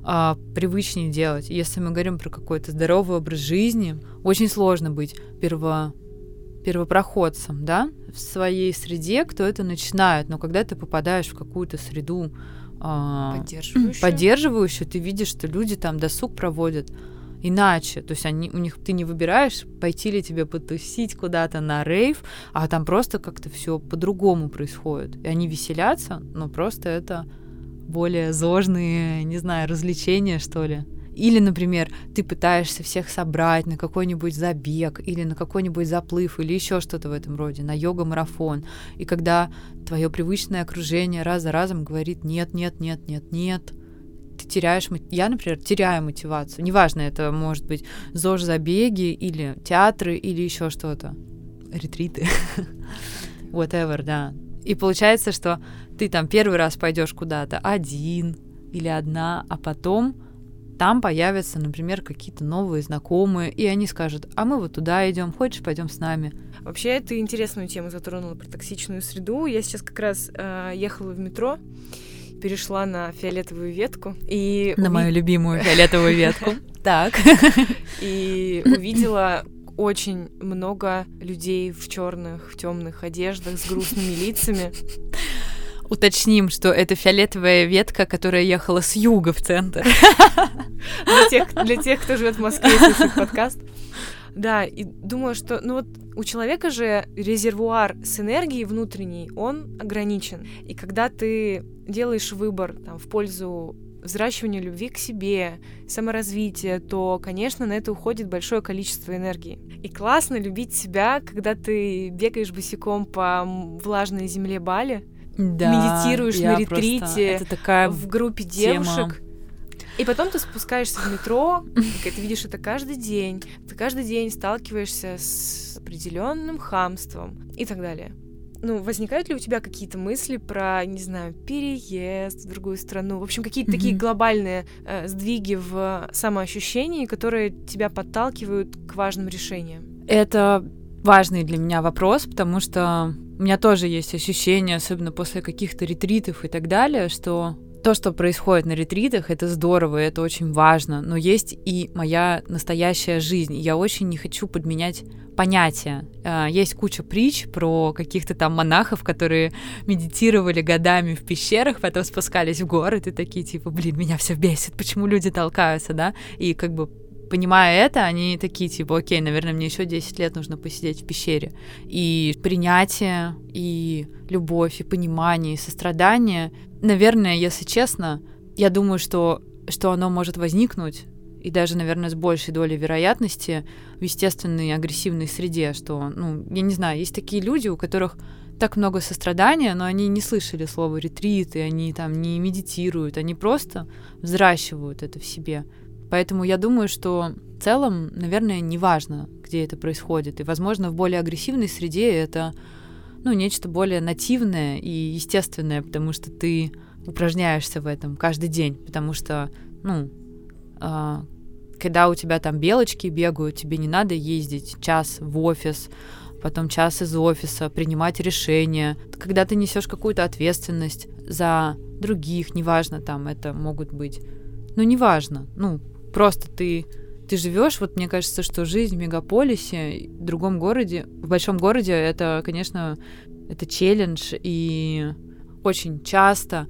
а, привычнее делать. Если мы говорим про какой-то здоровый образ жизни, очень сложно быть перво первопроходцем, да, в своей среде, кто это начинает, но когда ты попадаешь в какую-то среду э, поддерживающую. поддерживающую, ты видишь, что люди там досуг проводят иначе. То есть они, у них ты не выбираешь, пойти ли тебе потусить куда-то на рейв, а там просто как-то все по-другому происходит. И они веселятся, но просто это более зожные, не знаю, развлечения, что ли. Или, например, ты пытаешься всех собрать на какой-нибудь забег или на какой-нибудь заплыв или еще что-то в этом роде, на йога-марафон. И когда твое привычное окружение раз за разом говорит нет, нет, нет, нет, нет, ты теряешь... Я, например, теряю мотивацию. Неважно, это может быть ЗОЖ-забеги или театры или еще что-то. Ретриты. Whatever, да. И получается, что ты там первый раз пойдешь куда-то один или одна, а потом там появятся, например, какие-то новые знакомые, и они скажут, а мы вот туда идем, хочешь, пойдем с нами. Вообще, ты интересную тему затронула про токсичную среду. Я сейчас как раз э, ехала в метро, перешла на фиолетовую ветку и на уви... мою любимую фиолетовую ветку. Так. И увидела очень много людей в черных, в темных одеждах с грустными лицами. Уточним, что это фиолетовая ветка, которая ехала с юга в центр. Для тех, кто живет в Москве и слушает подкаст. Да, и думаю, что, ну вот у человека же резервуар с энергией внутренней, он ограничен. И когда ты делаешь выбор там, в пользу взращивания любви к себе, саморазвития, то, конечно, на это уходит большое количество энергии. И классно любить себя, когда ты бегаешь босиком по влажной земле Бали, да, медитируешь на ретрите это такая в группе девушек. И потом ты спускаешься в метро, и ты видишь это каждый день. Ты каждый день сталкиваешься с определенным хамством и так далее. Ну, возникают ли у тебя какие-то мысли про, не знаю, переезд в другую страну? В общем, какие-то mm-hmm. такие глобальные э, сдвиги в самоощущении, которые тебя подталкивают к важным решениям? Это важный для меня вопрос, потому что у меня тоже есть ощущение, особенно после каких-то ретритов и так далее, что то, что происходит на ретритах, это здорово, это очень важно, но есть и моя настоящая жизнь. Я очень не хочу подменять понятия. А, есть куча притч про каких-то там монахов, которые медитировали годами в пещерах, потом спускались в город и такие типа, блин, меня все бесит, почему люди толкаются, да? И как бы понимая это, они такие, типа, окей, наверное, мне еще 10 лет нужно посидеть в пещере. И принятие, и любовь, и понимание, и сострадание, наверное, если честно, я думаю, что, что оно может возникнуть и даже, наверное, с большей долей вероятности в естественной агрессивной среде, что, ну, я не знаю, есть такие люди, у которых так много сострадания, но они не слышали слова ретрит, и они там не медитируют, они просто взращивают это в себе. Поэтому я думаю, что в целом, наверное, неважно, где это происходит. И, возможно, в более агрессивной среде это ну, нечто более нативное и естественное, потому что ты упражняешься в этом каждый день, потому что, ну, э, когда у тебя там белочки бегают, тебе не надо ездить час в офис, потом час из офиса, принимать решения. Когда ты несешь какую-то ответственность за других, неважно, там это могут быть, ну, неважно, ну, просто ты ты живешь, вот мне кажется, что жизнь в мегаполисе, в другом городе, в большом городе, это, конечно, это челлендж, и очень часто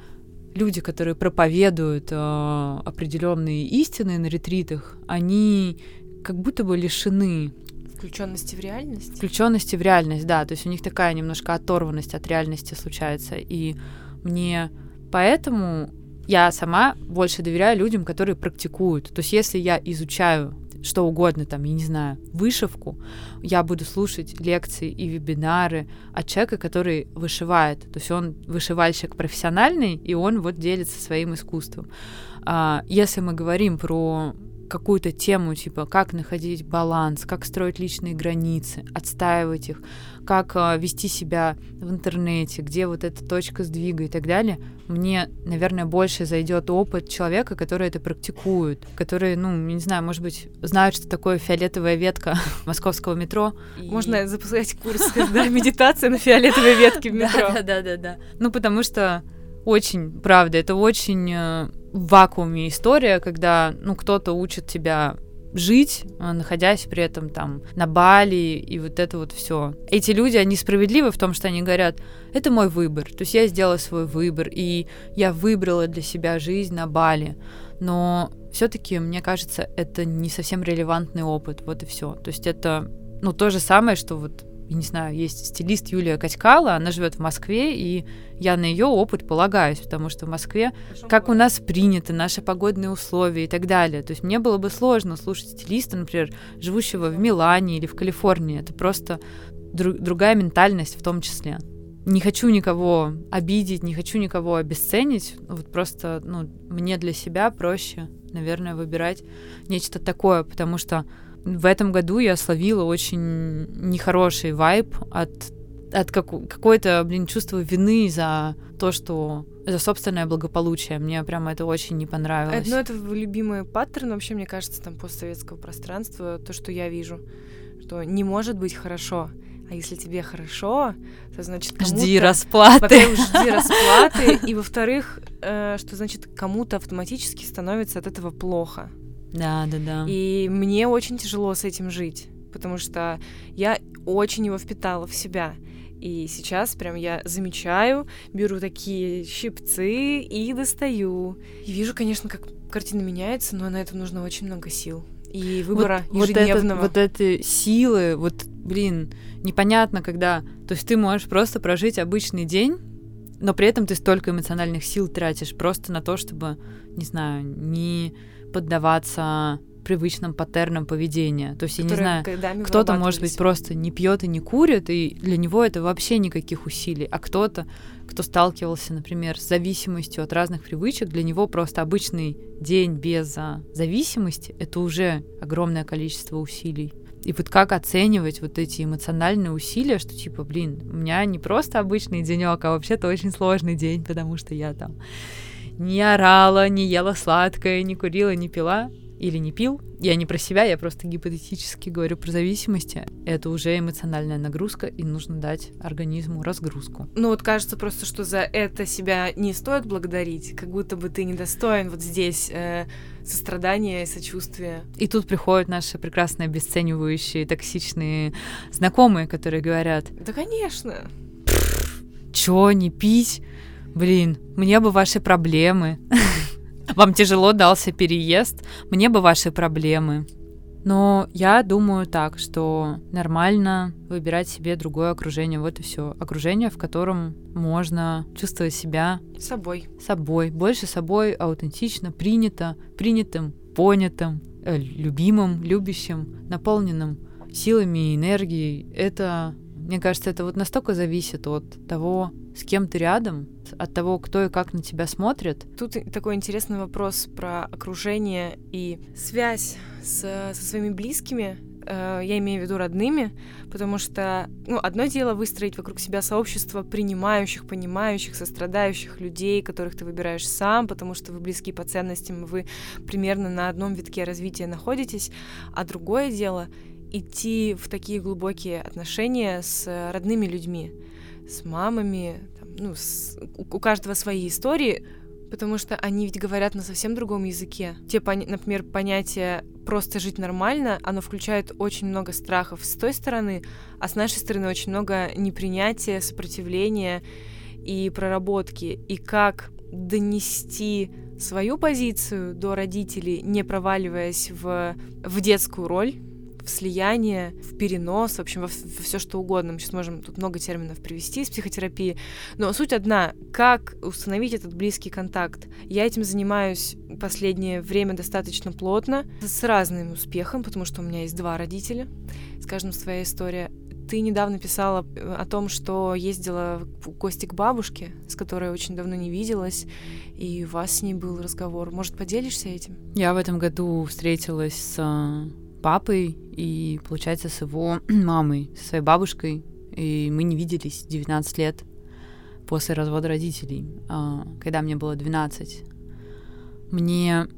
люди, которые проповедуют э, определенные истины на ретритах, они как будто бы лишены включенности в реальность. Включенности в реальность, да. То есть у них такая немножко оторванность от реальности случается. И мне поэтому я сама больше доверяю людям, которые практикуют. То есть если я изучаю что угодно, там, я не знаю, вышивку, я буду слушать лекции и вебинары от человека, который вышивает. То есть он вышивальщик профессиональный, и он вот делится своим искусством. А, если мы говорим про какую-то тему, типа как находить баланс, как строить личные границы, отстаивать их, как э, вести себя в интернете, где вот эта точка сдвига и так далее, мне, наверное, больше зайдет опыт человека, который это практикует, который, ну, не знаю, может быть, знают, что такое фиолетовая ветка московского метро. Можно запускать курс, да, медитация на фиолетовой ветке в метро. Да, да, да, да. Ну, потому что очень, правда, это очень э, в вакууме история, когда, ну, кто-то учит тебя жить, э, находясь при этом там на Бали и вот это вот все. Эти люди, они справедливы в том, что они говорят, это мой выбор, то есть я сделала свой выбор, и я выбрала для себя жизнь на Бали, но все-таки, мне кажется, это не совсем релевантный опыт, вот и все. То есть это, ну, то же самое, что вот я не знаю, есть стилист Юлия Катькала, она живет в Москве, и я на ее опыт полагаюсь, потому что в Москве, как у нас принято, наши погодные условия и так далее. То есть мне было бы сложно слушать стилиста, например, живущего в Милане или в Калифорнии. Это просто друг, другая ментальность в том числе. Не хочу никого обидеть, не хочу никого обесценить. Вот просто, ну, мне для себя проще, наверное, выбирать нечто такое, потому что в этом году я словила очень нехороший вайб от от как, какой-то, блин, чувства вины за то, что за собственное благополучие. Мне прямо это очень не понравилось. Ну, это любимый паттерн вообще, мне кажется, там постсоветского пространства, то, что я вижу, что не может быть хорошо. А если тебе хорошо, то значит кому-то... Жди расплаты. Во-первых, жди расплаты, и во-вторых, э, что значит кому-то автоматически становится от этого плохо. Да, да, да. И мне очень тяжело с этим жить, потому что я очень его впитала в себя. И сейчас прям я замечаю, беру такие щипцы и достаю. И вижу, конечно, как картина меняется, но на это нужно очень много сил. И выбора вот, ежедневного. Вот, это, вот эти силы, вот, блин, непонятно, когда... То есть ты можешь просто прожить обычный день, но при этом ты столько эмоциональных сил тратишь просто на то, чтобы, не знаю, не поддаваться привычным паттернам поведения. То есть, я не знаю, кто-то, может быть, просто не пьет и не курит, и для него это вообще никаких усилий. А кто-то, кто сталкивался, например, с зависимостью от разных привычек, для него просто обычный день без а, зависимости — это уже огромное количество усилий. И вот как оценивать вот эти эмоциональные усилия, что типа, блин, у меня не просто обычный денек, а вообще-то очень сложный день, потому что я там не орала, не ела сладкое, не курила, не пила или не пил. Я не про себя, я просто гипотетически говорю про зависимости. Это уже эмоциональная нагрузка, и нужно дать организму разгрузку. Ну вот кажется просто, что за это себя не стоит благодарить, как будто бы ты недостоин вот здесь э, сострадания и сочувствия. И тут приходят наши прекрасные обесценивающие, токсичные знакомые, которые говорят... Да, конечно. Чё, не пить? Блин, мне бы ваши проблемы. Вам тяжело дался переезд, мне бы ваши проблемы. Но я думаю так, что нормально выбирать себе другое окружение. Вот и все. Окружение, в котором можно чувствовать себя собой. Собой. Больше собой, аутентично, принято, принятым, понятым, э, любимым, любящим, наполненным силами и энергией. Это, мне кажется, это вот настолько зависит от того, с кем ты рядом, от того, кто и как на тебя смотрит. Тут такой интересный вопрос про окружение и связь с, со своими близкими. Э, я имею в виду родными, потому что ну, одно дело выстроить вокруг себя сообщество принимающих, понимающих, сострадающих людей, которых ты выбираешь сам, потому что вы близки по ценностям, вы примерно на одном витке развития находитесь. А другое дело идти в такие глубокие отношения с родными людьми с мамами, там, ну, с, у, у каждого свои истории, потому что они ведь говорят на совсем другом языке. Те, например, понятие «просто жить нормально», оно включает очень много страхов с той стороны, а с нашей стороны очень много непринятия, сопротивления и проработки. И как донести свою позицию до родителей, не проваливаясь в, в детскую роль, в слияние, в перенос, в общем, во, во все что угодно. Мы сейчас можем тут много терминов привести из психотерапии. Но суть одна, как установить этот близкий контакт. Я этим занимаюсь последнее время достаточно плотно, с разным успехом, потому что у меня есть два родителя, с каждым своя история. Ты недавно писала э, о том, что ездила в гости к бабушке, с которой очень давно не виделась, и у вас с ней был разговор. Может, поделишься этим? Я в этом году встретилась с папой и, получается, с его мамой, со своей бабушкой. И мы не виделись 19 лет после развода родителей, а, когда мне было 12. Мне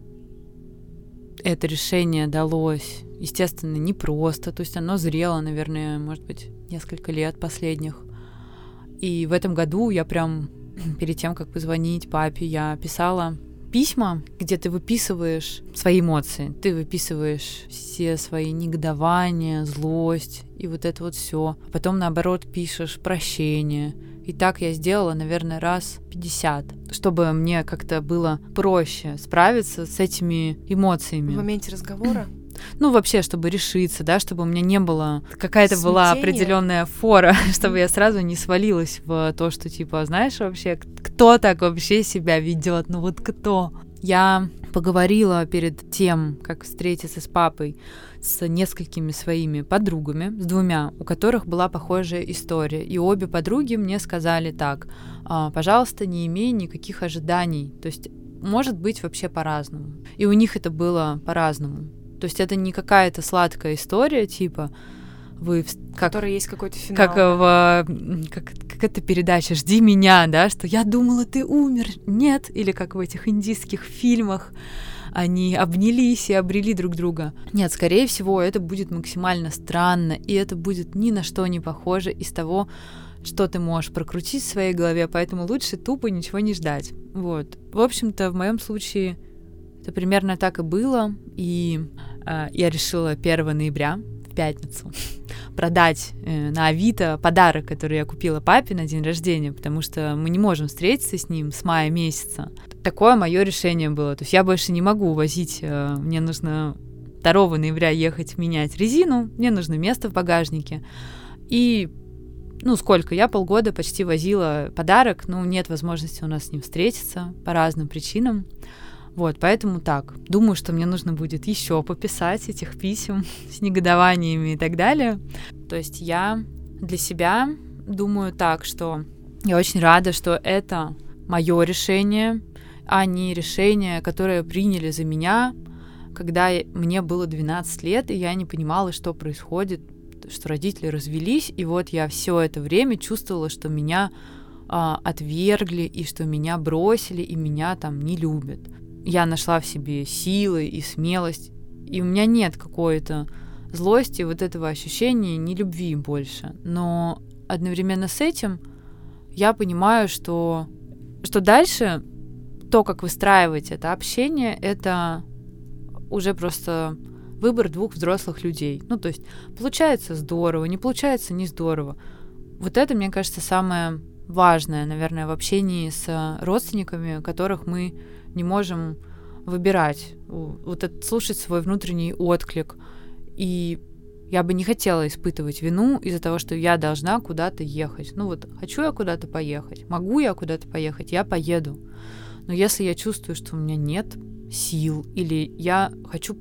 это решение далось, естественно, непросто, то есть оно зрело, наверное, может быть, несколько лет последних. И в этом году я прям перед тем, как позвонить папе, я писала письма, где ты выписываешь свои эмоции, ты выписываешь все свои негодования, злость и вот это вот все. Потом, наоборот, пишешь прощение. И так я сделала, наверное, раз 50, чтобы мне как-то было проще справиться с этими эмоциями. В моменте разговора? Ну, вообще, чтобы решиться, да, чтобы у меня не было, какая-то была определенная фора, чтобы я сразу не свалилась в то, что, типа, знаешь, вообще, кто так вообще себя ведет, ну вот кто? Я поговорила перед тем, как встретиться с папой, с несколькими своими подругами, с двумя, у которых была похожая история. И обе подруги мне сказали так, «А, пожалуйста, не имей никаких ожиданий. То есть может быть вообще по-разному. И у них это было по-разному. То есть это не какая-то сладкая история, типа вы как который есть какой-то финал. Как в как, как эта передача "Жди меня", да, что я думала ты умер, нет, или как в этих индийских фильмах они обнялись и обрели друг друга. Нет, скорее всего, это будет максимально странно, и это будет ни на что не похоже из того, что ты можешь прокрутить в своей голове, поэтому лучше тупо ничего не ждать. Вот. В общем-то, в моем случае это примерно так и было, и я решила 1 ноября, в пятницу, продать э, на Авито подарок, который я купила папе на день рождения, потому что мы не можем встретиться с ним с мая месяца. Такое мое решение было. То есть я больше не могу возить, э, мне нужно 2 ноября ехать менять резину, мне нужно место в багажнике. И ну, сколько, я полгода почти возила подарок, но нет возможности у нас с ним встретиться по разным причинам. Вот, поэтому так. Думаю, что мне нужно будет еще пописать этих писем с негодованиями и так далее. То есть я для себя думаю так, что я очень рада, что это мое решение, а не решение, которое приняли за меня, когда мне было 12 лет, и я не понимала, что происходит что родители развелись, и вот я все это время чувствовала, что меня а, отвергли, и что меня бросили, и меня там не любят. Я нашла в себе силы и смелость, и у меня нет какой-то злости, вот этого ощущения не любви больше. Но одновременно с этим я понимаю, что, что дальше то, как выстраивать это общение, это уже просто выбор двух взрослых людей. Ну, то есть получается здорово, не получается не здорово. Вот это, мне кажется, самое важное, наверное, в общении с родственниками, которых мы не можем выбирать. Вот это слушать свой внутренний отклик. И я бы не хотела испытывать вину из-за того, что я должна куда-то ехать. Ну вот, хочу я куда-то поехать, могу я куда-то поехать, я поеду. Но если я чувствую, что у меня нет сил, или я хочу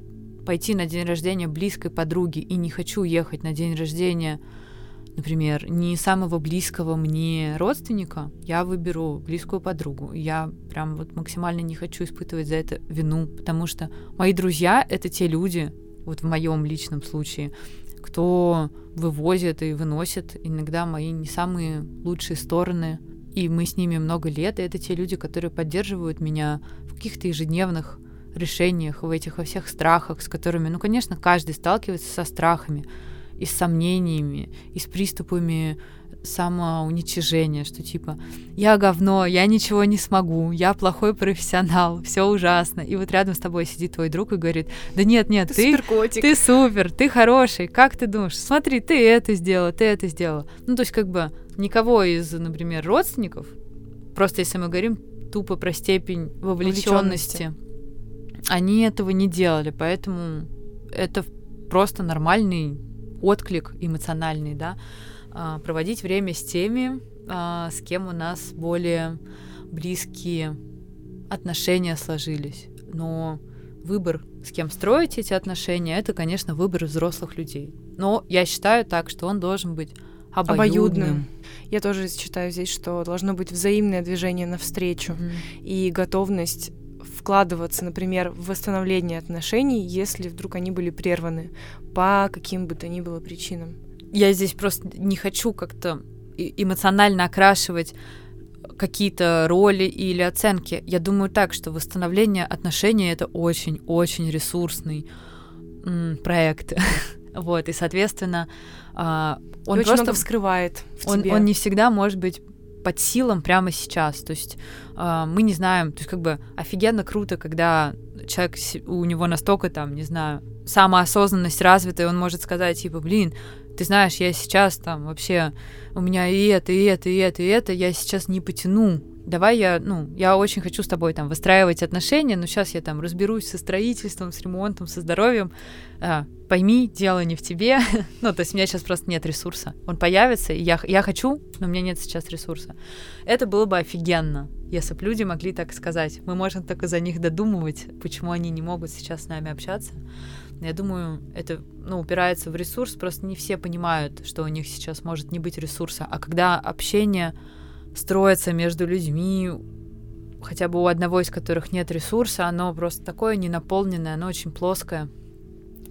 пойти на день рождения близкой подруги и не хочу ехать на день рождения, например, не самого близкого мне родственника, я выберу близкую подругу. Я прям вот максимально не хочу испытывать за это вину, потому что мои друзья — это те люди, вот в моем личном случае, кто вывозит и выносит иногда мои не самые лучшие стороны, и мы с ними много лет, и это те люди, которые поддерживают меня в каких-то ежедневных решениях, в этих во всех страхах, с которыми, ну, конечно, каждый сталкивается со страхами и с сомнениями, и с приступами самоуничижения, что типа я говно, я ничего не смогу, я плохой профессионал, все ужасно. И вот рядом с тобой сидит твой друг и говорит, да нет, нет, ты, ты, ты супер, ты хороший, как ты думаешь? Смотри, ты это сделала, ты это сделала. Ну, то есть как бы никого из, например, родственников, просто если мы говорим тупо про степень вовлеченности они этого не делали, поэтому это просто нормальный отклик эмоциональный, да, а, проводить время с теми, а, с кем у нас более близкие отношения сложились. Но выбор, с кем строить эти отношения, это, конечно, выбор взрослых людей. Но я считаю так, что он должен быть обоюдным. обоюдным. Я тоже считаю здесь, что должно быть взаимное движение навстречу mm-hmm. и готовность вкладываться, например, в восстановление отношений, если вдруг они были прерваны по каким бы то ни было причинам. Я здесь просто не хочу как-то эмоционально окрашивать какие-то роли или оценки. Я думаю так, что восстановление отношений это очень-очень ресурсный проект. вот, и, соответственно, а, он и очень просто много вскрывает в он, тебе. Он не всегда может быть под силам прямо сейчас. То есть э, мы не знаем, то есть как бы офигенно круто, когда человек, у него настолько там, не знаю, самоосознанность развита, и он может сказать, типа, блин, ты знаешь, я сейчас там вообще, у меня и это, и это, и это, и это, я сейчас не потяну давай я, ну, я очень хочу с тобой там выстраивать отношения, но сейчас я там разберусь со строительством, с ремонтом, со здоровьем. А, пойми, дело не в тебе. ну, то есть у меня сейчас просто нет ресурса. Он появится, и я, я хочу, но у меня нет сейчас ресурса. Это было бы офигенно, если бы люди могли так сказать. Мы можем только за них додумывать, почему они не могут сейчас с нами общаться. Я думаю, это ну, упирается в ресурс, просто не все понимают, что у них сейчас может не быть ресурса. А когда общение строится между людьми, хотя бы у одного из которых нет ресурса, оно просто такое ненаполненное, оно очень плоское.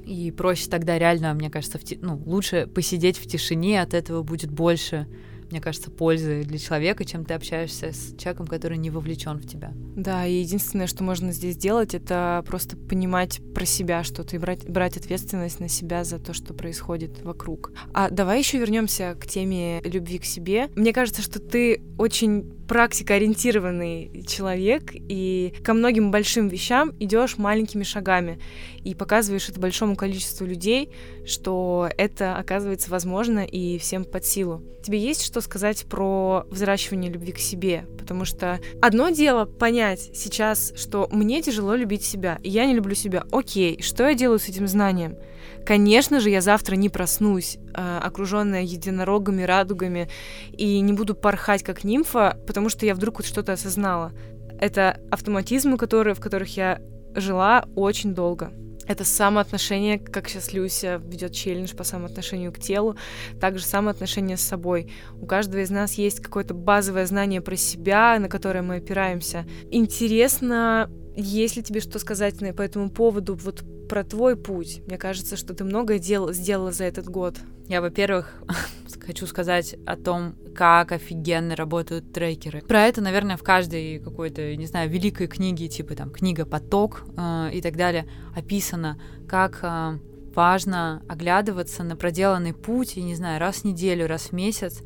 И проще тогда реально, мне кажется, в ти... ну, лучше посидеть в тишине, от этого будет больше мне кажется, пользы для человека, чем ты общаешься с человеком, который не вовлечен в тебя. Да, и единственное, что можно здесь сделать, это просто понимать про себя что-то и брать, брать ответственность на себя за то, что происходит вокруг. А давай еще вернемся к теме любви к себе. Мне кажется, что ты очень практикоориентированный человек, и ко многим большим вещам идешь маленькими шагами и показываешь это большому количеству людей, что это оказывается возможно и всем под силу. Тебе есть что сказать про взращивание любви к себе? Потому что одно дело понять сейчас, что мне тяжело любить себя, и я не люблю себя. Окей, что я делаю с этим знанием? Конечно же, я завтра не проснусь, э, окруженная единорогами, радугами, и не буду порхать как нимфа, потому что я вдруг вот что-то осознала. Это автоматизмы, которые, в которых я жила очень долго. Это самоотношение, как сейчас Люся ведет челлендж по самоотношению к телу, также самоотношение с собой. У каждого из нас есть какое-то базовое знание про себя, на которое мы опираемся. Интересно, есть ли тебе что сказать по этому поводу, вот про твой путь. Мне кажется, что ты многое дел сделала за этот год. Я, во-первых, хочу сказать о том, как офигенно работают трекеры. Про это, наверное, в каждой какой-то, не знаю, великой книге, типа там книга «Поток» э, и так далее, описано, как э, важно оглядываться на проделанный путь, и, не знаю, раз в неделю, раз в месяц,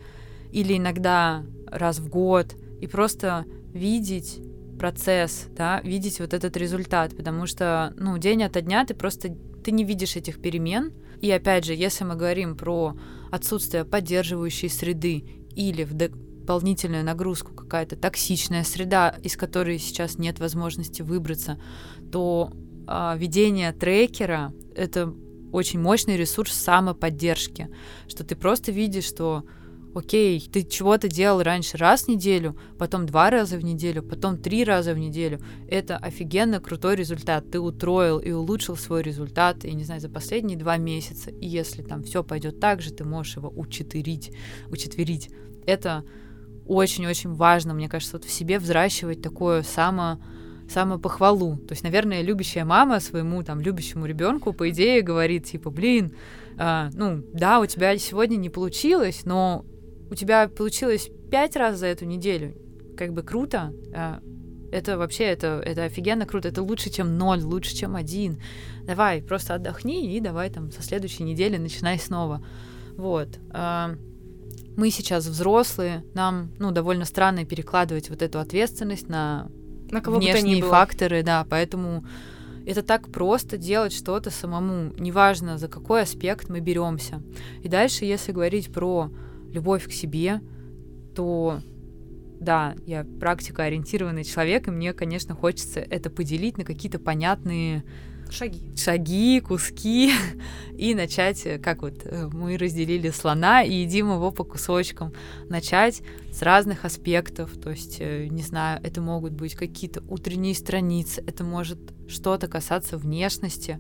или иногда раз в год, и просто видеть процесс, да, видеть вот этот результат, потому что, ну, день ото дня ты просто, ты не видишь этих перемен, и опять же, если мы говорим про отсутствие поддерживающей среды или в дополнительную нагрузку какая-то токсичная среда, из которой сейчас нет возможности выбраться, то э, ведение трекера — это очень мощный ресурс самоподдержки, что ты просто видишь, что окей, ты чего-то делал раньше раз в неделю, потом два раза в неделю, потом три раза в неделю. Это офигенно крутой результат. Ты утроил и улучшил свой результат, и не знаю, за последние два месяца. И если там все пойдет так же, ты можешь его учетверить, учетверить. Это очень-очень важно, мне кажется, вот в себе взращивать такое само самопохвалу. То есть, наверное, любящая мама своему там любящему ребенку, по идее, говорит, типа, блин, а, ну, да, у тебя сегодня не получилось, но у тебя получилось пять раз за эту неделю, как бы круто. А, это вообще, это, это офигенно круто. Это лучше, чем ноль, лучше, чем один. Давай, просто отдохни и давай там со следующей недели начинай снова. Вот. А, мы сейчас взрослые, нам, ну, довольно странно перекладывать вот эту ответственность на, на кого внешние факторы, да, поэтому это так просто делать что-то самому, неважно, за какой аспект мы беремся. И дальше, если говорить про любовь к себе, то да, я практикоориентированный человек, и мне, конечно, хочется это поделить на какие-то понятные шаги, шаги, куски, и начать, как вот э, мы разделили слона и едим его по кусочкам, начать с разных аспектов, то есть, э, не знаю, это могут быть какие-то утренние страницы, это может что-то касаться внешности,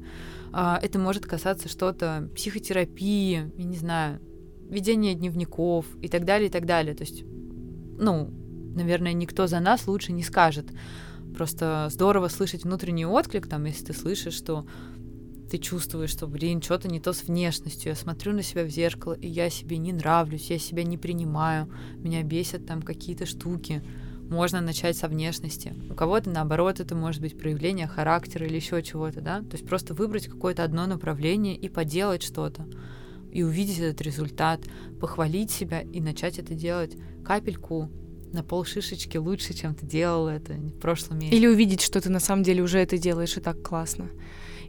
а, это может касаться что-то психотерапии, я не знаю, ведение дневников и так далее, и так далее. То есть, ну, наверное, никто за нас лучше не скажет. Просто здорово слышать внутренний отклик, там, если ты слышишь, что ты чувствуешь, что, блин, что-то не то с внешностью, я смотрю на себя в зеркало, и я себе не нравлюсь, я себя не принимаю, меня бесят там какие-то штуки. Можно начать со внешности. У кого-то, наоборот, это может быть проявление характера или еще чего-то, да? То есть просто выбрать какое-то одно направление и поделать что-то и увидеть этот результат, похвалить себя и начать это делать капельку на пол шишечки лучше, чем ты делал это в прошлом месяце. Или увидеть, что ты на самом деле уже это делаешь и так классно.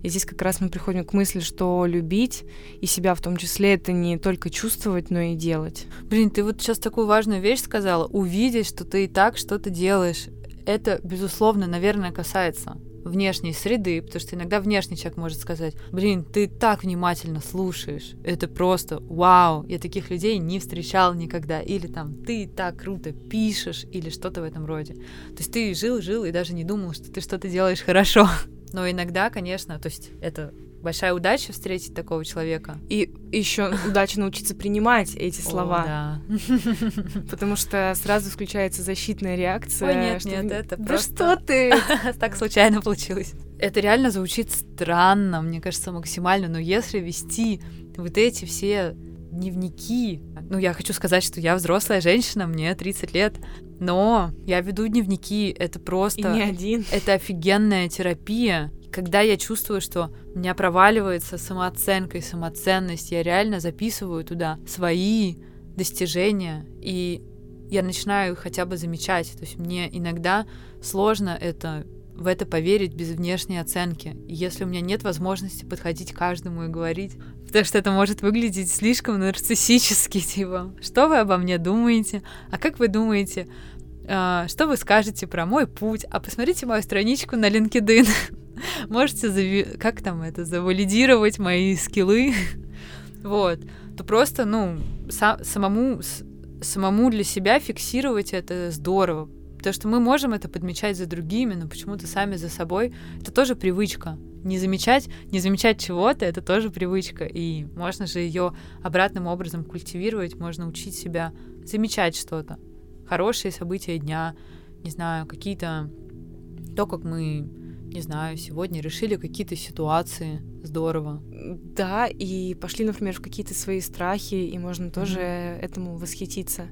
И здесь как раз мы приходим к мысли, что любить и себя в том числе это не только чувствовать, но и делать. Блин, ты вот сейчас такую важную вещь сказала. Увидеть, что ты и так что-то делаешь. Это, безусловно, наверное, касается внешней среды, потому что иногда внешний человек может сказать, блин, ты так внимательно слушаешь, это просто вау, я таких людей не встречал никогда, или там, ты так круто пишешь, или что-то в этом роде. То есть ты жил-жил и даже не думал, что ты что-то делаешь хорошо. Но иногда, конечно, то есть это большая удача встретить такого человека. И еще удача научиться принимать эти слова. О, да. Потому что сразу включается защитная реакция. Ой, нет, нет, это Да просто... что ты? Так случайно получилось. Это реально звучит странно, мне кажется, максимально, но если вести вот эти все дневники, ну, я хочу сказать, что я взрослая женщина, мне 30 лет, но я веду дневники, это просто... И не один. Это офигенная терапия, когда я чувствую, что у меня проваливается самооценка и самоценность, я реально записываю туда свои достижения, и я начинаю хотя бы замечать. То есть мне иногда сложно это в это поверить без внешней оценки. И если у меня нет возможности подходить к каждому и говорить, потому что это может выглядеть слишком нарциссически, типа, что вы обо мне думаете, а как вы думаете, что вы скажете про мой путь, а посмотрите мою страничку на LinkedIn. Можете, зави... как там это, завалидировать мои скиллы, вот, то просто, ну, са- самому, самому для себя фиксировать это здорово, потому что мы можем это подмечать за другими, но почему-то сами за собой. Это тоже привычка. Не замечать, не замечать чего-то, это тоже привычка. И можно же ее обратным образом культивировать, можно учить себя замечать что-то. Хорошие события дня, не знаю, какие-то... То, как мы не знаю, сегодня решили какие-то ситуации. Здорово. Да, и пошли, например, в какие-то свои страхи, и можно тоже mm-hmm. этому восхититься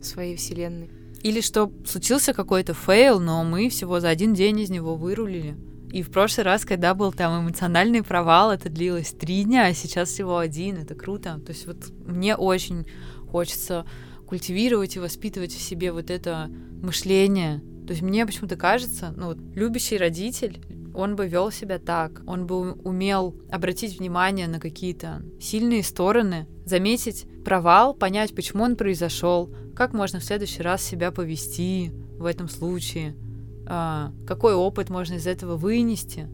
в своей вселенной. Или что случился какой-то fail, но мы всего за один день из него вырулили. И в прошлый раз, когда был там эмоциональный провал, это длилось три дня, а сейчас всего один. Это круто. То есть вот мне очень хочется культивировать и воспитывать в себе вот это мышление, то есть мне почему-то кажется, ну, вот, любящий родитель, он бы вел себя так, он бы умел обратить внимание на какие-то сильные стороны, заметить провал, понять, почему он произошел, как можно в следующий раз себя повести в этом случае, а, какой опыт можно из этого вынести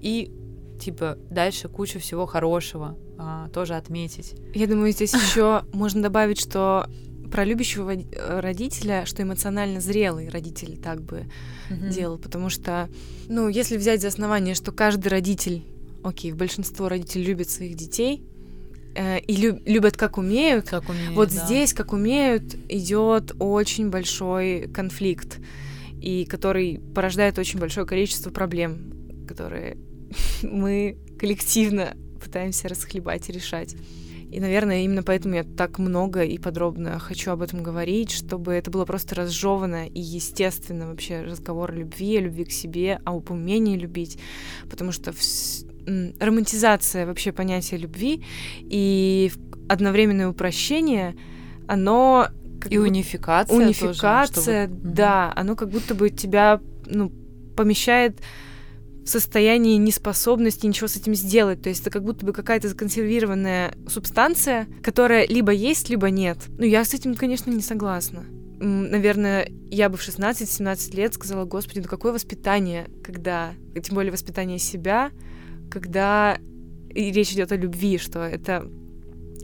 и типа дальше кучу всего хорошего а, тоже отметить. Я думаю, здесь еще можно добавить, что про любящего э, родителя, что эмоционально зрелый родитель так бы mm-hmm. делал, потому что, ну, если взять за основание, что каждый родитель, окей, большинство родителей любят своих детей, э, и люб, любят как умеют. Как умеют вот да. здесь, как умеют, идет очень большой конфликт, и который порождает очень большое количество проблем, которые мы коллективно пытаемся расхлебать и решать. И, наверное, именно поэтому я так много и подробно хочу об этом говорить, чтобы это было просто разжевано и естественно вообще разговор о любви, о любви к себе, о умении любить, потому что вс... романтизация вообще понятия любви и одновременное упрощение, оно и унификация унификация, тоже, чтобы... да, оно как будто бы тебя ну помещает состоянии неспособности ничего с этим сделать. То есть это как будто бы какая-то законсервированная субстанция, которая либо есть, либо нет. Ну, я с этим, конечно, не согласна. Наверное, я бы в 16-17 лет сказала, господи, ну какое воспитание, когда, тем более воспитание себя, когда и речь идет о любви, что это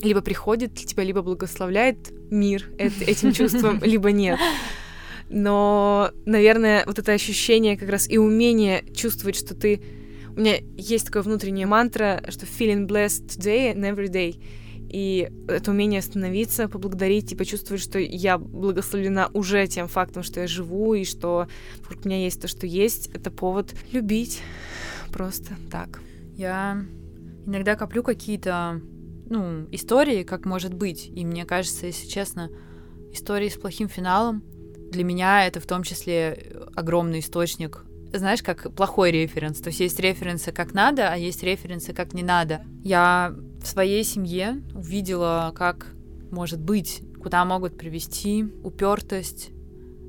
либо приходит тебя, либо благословляет мир этим чувством, либо нет но, наверное, вот это ощущение как раз и умение чувствовать, что ты... У меня есть такая внутренняя мантра, что feeling blessed today and every day. И это умение остановиться, поблагодарить и почувствовать, что я благословлена уже тем фактом, что я живу, и что вокруг меня есть то, что есть, это повод любить. Просто так. Я иногда коплю какие-то ну, истории, как может быть. И мне кажется, если честно, истории с плохим финалом для меня это в том числе огромный источник знаешь, как плохой референс. То есть есть референсы как надо, а есть референсы как не надо. Я в своей семье увидела, как может быть, куда могут привести упертость,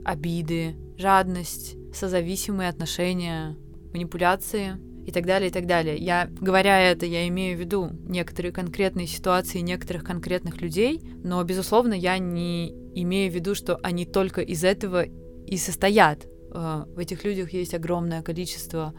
обиды, жадность, созависимые отношения, манипуляции. И так далее, и так далее. Я, говоря это, я имею в виду некоторые конкретные ситуации некоторых конкретных людей, но, безусловно, я не имею в виду, что они только из этого и состоят. Э, в этих людях есть огромное количество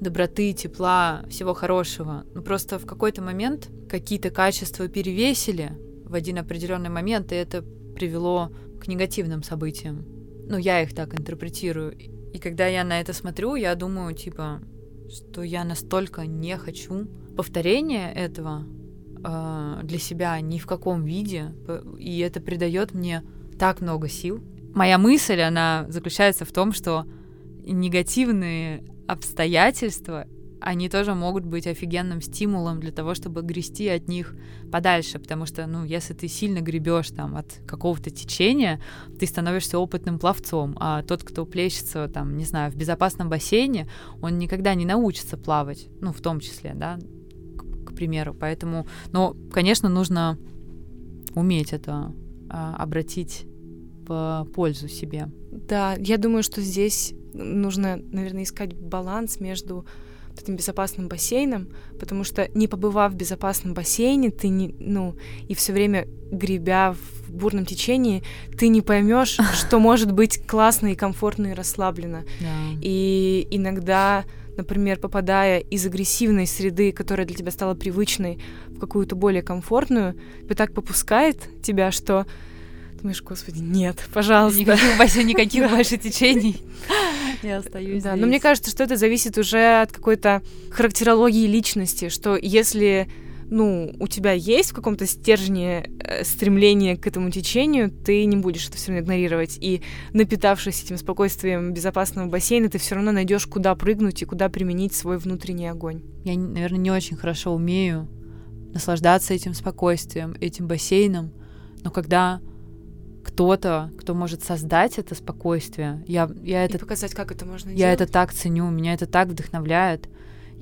доброты, тепла, всего хорошего. Но просто в какой-то момент какие-то качества перевесили в один определенный момент, и это привело к негативным событиям. Ну, я их так интерпретирую. И когда я на это смотрю, я думаю, типа, что я настолько не хочу повторения этого э, для себя ни в каком виде, и это придает мне так много сил. Моя мысль, она заключается в том, что негативные обстоятельства они тоже могут быть офигенным стимулом для того, чтобы грести от них подальше, потому что, ну, если ты сильно гребешь там от какого-то течения, ты становишься опытным пловцом, а тот, кто плещется там, не знаю, в безопасном бассейне, он никогда не научится плавать, ну, в том числе, да, к, к примеру, поэтому, ну, конечно, нужно уметь это а, обратить в пользу себе. Да, я думаю, что здесь нужно, наверное, искать баланс между этим безопасным бассейном, потому что не побывав в безопасном бассейне, ты не, ну, и все время гребя в бурном течении, ты не поймешь, что может быть классно и комфортно и расслабленно. И иногда, например, попадая из агрессивной среды, которая для тебя стала привычной, в какую-то более комфортную, тебя так попускает тебя, что думаешь, господи, нет, пожалуйста. Никаких, никаких больше течений. Я остаюсь Да, но мне кажется, что это зависит уже от какой-то характерологии личности, что если ну, у тебя есть в каком-то стержне э, стремление к этому течению, ты не будешь это все равно игнорировать. И напитавшись этим спокойствием безопасного бассейна, ты все равно найдешь, куда прыгнуть и куда применить свой внутренний огонь. Я, наверное, не очень хорошо умею наслаждаться этим спокойствием, этим бассейном, но когда кто-то, кто может создать это спокойствие. Я, я это, и показать, как это можно я делать. это так ценю, меня это так вдохновляет.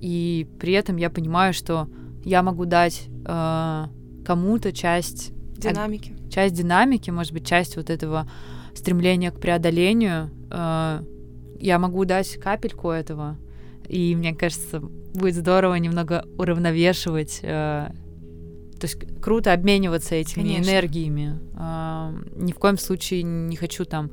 И при этом я понимаю, что я могу дать э, кому-то часть динамики. Э, часть динамики, может быть, часть вот этого стремления к преодолению. Э, я могу дать капельку этого. И мне кажется, будет здорово немного уравновешивать э, то есть круто обмениваться этими Конечно. энергиями. А, ни в коем случае не хочу там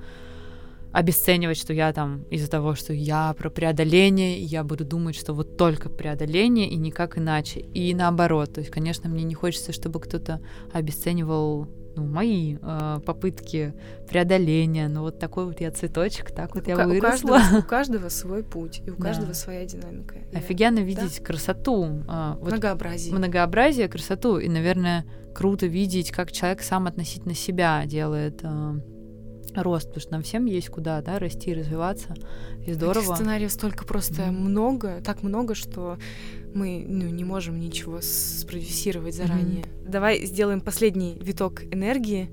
обесценивать, что я там из-за того, что я про преодоление, я буду думать, что вот только преодоление и никак иначе. И наоборот. То есть, конечно, мне не хочется, чтобы кто-то обесценивал ну, мои э, попытки преодоления. Но вот такой вот я цветочек, так вот у я выросла. У каждого, у каждого свой путь, и у каждого да. своя динамика. Офигенно видеть да? красоту. Э, вот многообразие. Многообразие, красоту. И, наверное, круто видеть, как человек сам относительно себя делает э, рост, потому что нам всем есть куда, да, расти, развиваться, и здорово. Этих сценариев столько просто mm-hmm. много, так много, что мы ну, не можем ничего спродюсировать заранее. Mm-hmm. Давай сделаем последний виток энергии,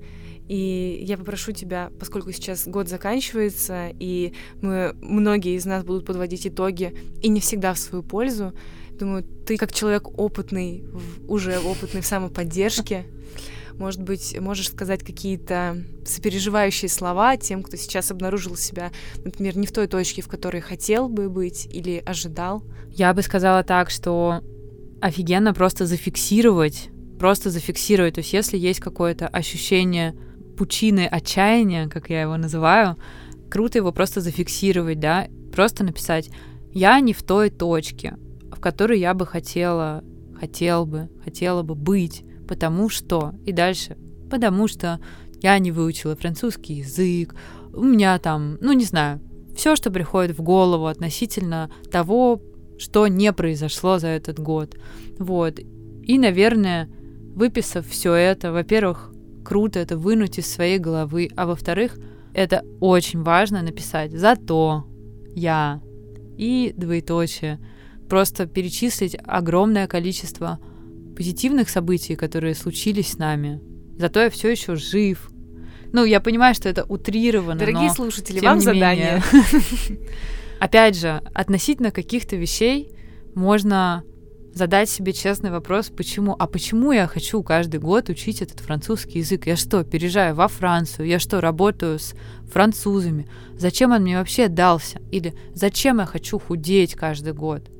и я попрошу тебя, поскольку сейчас год заканчивается, и мы, многие из нас будут подводить итоги, и не всегда в свою пользу, думаю, ты как человек опытный, уже опытный в самоподдержке, может быть, можешь сказать какие-то сопереживающие слова тем, кто сейчас обнаружил себя, например, не в той точке, в которой хотел бы быть или ожидал? Я бы сказала так, что офигенно просто зафиксировать, просто зафиксировать. То есть если есть какое-то ощущение пучины отчаяния, как я его называю, круто его просто зафиксировать, да, просто написать «я не в той точке, в которой я бы хотела, хотел бы, хотела бы быть потому что, и дальше, потому что я не выучила французский язык, у меня там, ну не знаю, все, что приходит в голову относительно того, что не произошло за этот год. Вот. И, наверное, выписав все это, во-первых, круто это вынуть из своей головы, а во-вторых, это очень важно написать «зато я» и двоеточие. Просто перечислить огромное количество позитивных событий, которые случились с нами. Зато я все еще жив. Ну, я понимаю, что это утрировано. Дорогие но, слушатели, вам задание. Опять же, относительно каких-то вещей можно задать себе честный вопрос, почему, а почему я хочу каждый год учить этот французский язык? Я что, переезжаю во Францию? Я что, работаю с французами? Зачем он мне вообще дался? Или зачем я хочу худеть каждый год?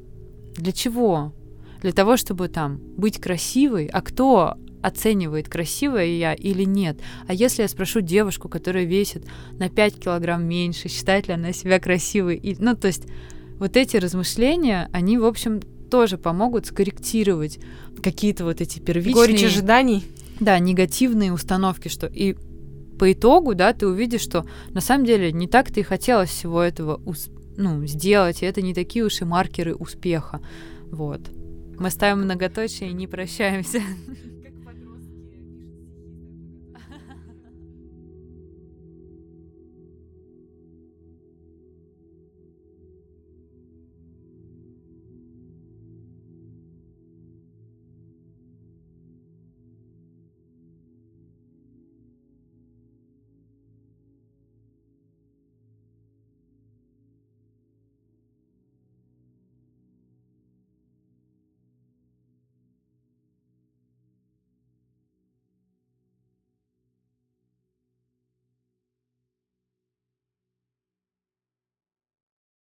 Для чего? Для того, чтобы там быть красивой, а кто оценивает, красивая я или нет. А если я спрошу девушку, которая весит на 5 килограмм меньше, считает ли она себя красивой? И, ну, то есть вот эти размышления, они, в общем, тоже помогут скорректировать какие-то вот эти первичные... Горечь ожиданий. Да, негативные установки, что и по итогу, да, ты увидишь, что на самом деле не так ты и хотелось всего этого ну, сделать, и это не такие уж и маркеры успеха. Вот. Мы ставим многоточие и не прощаемся.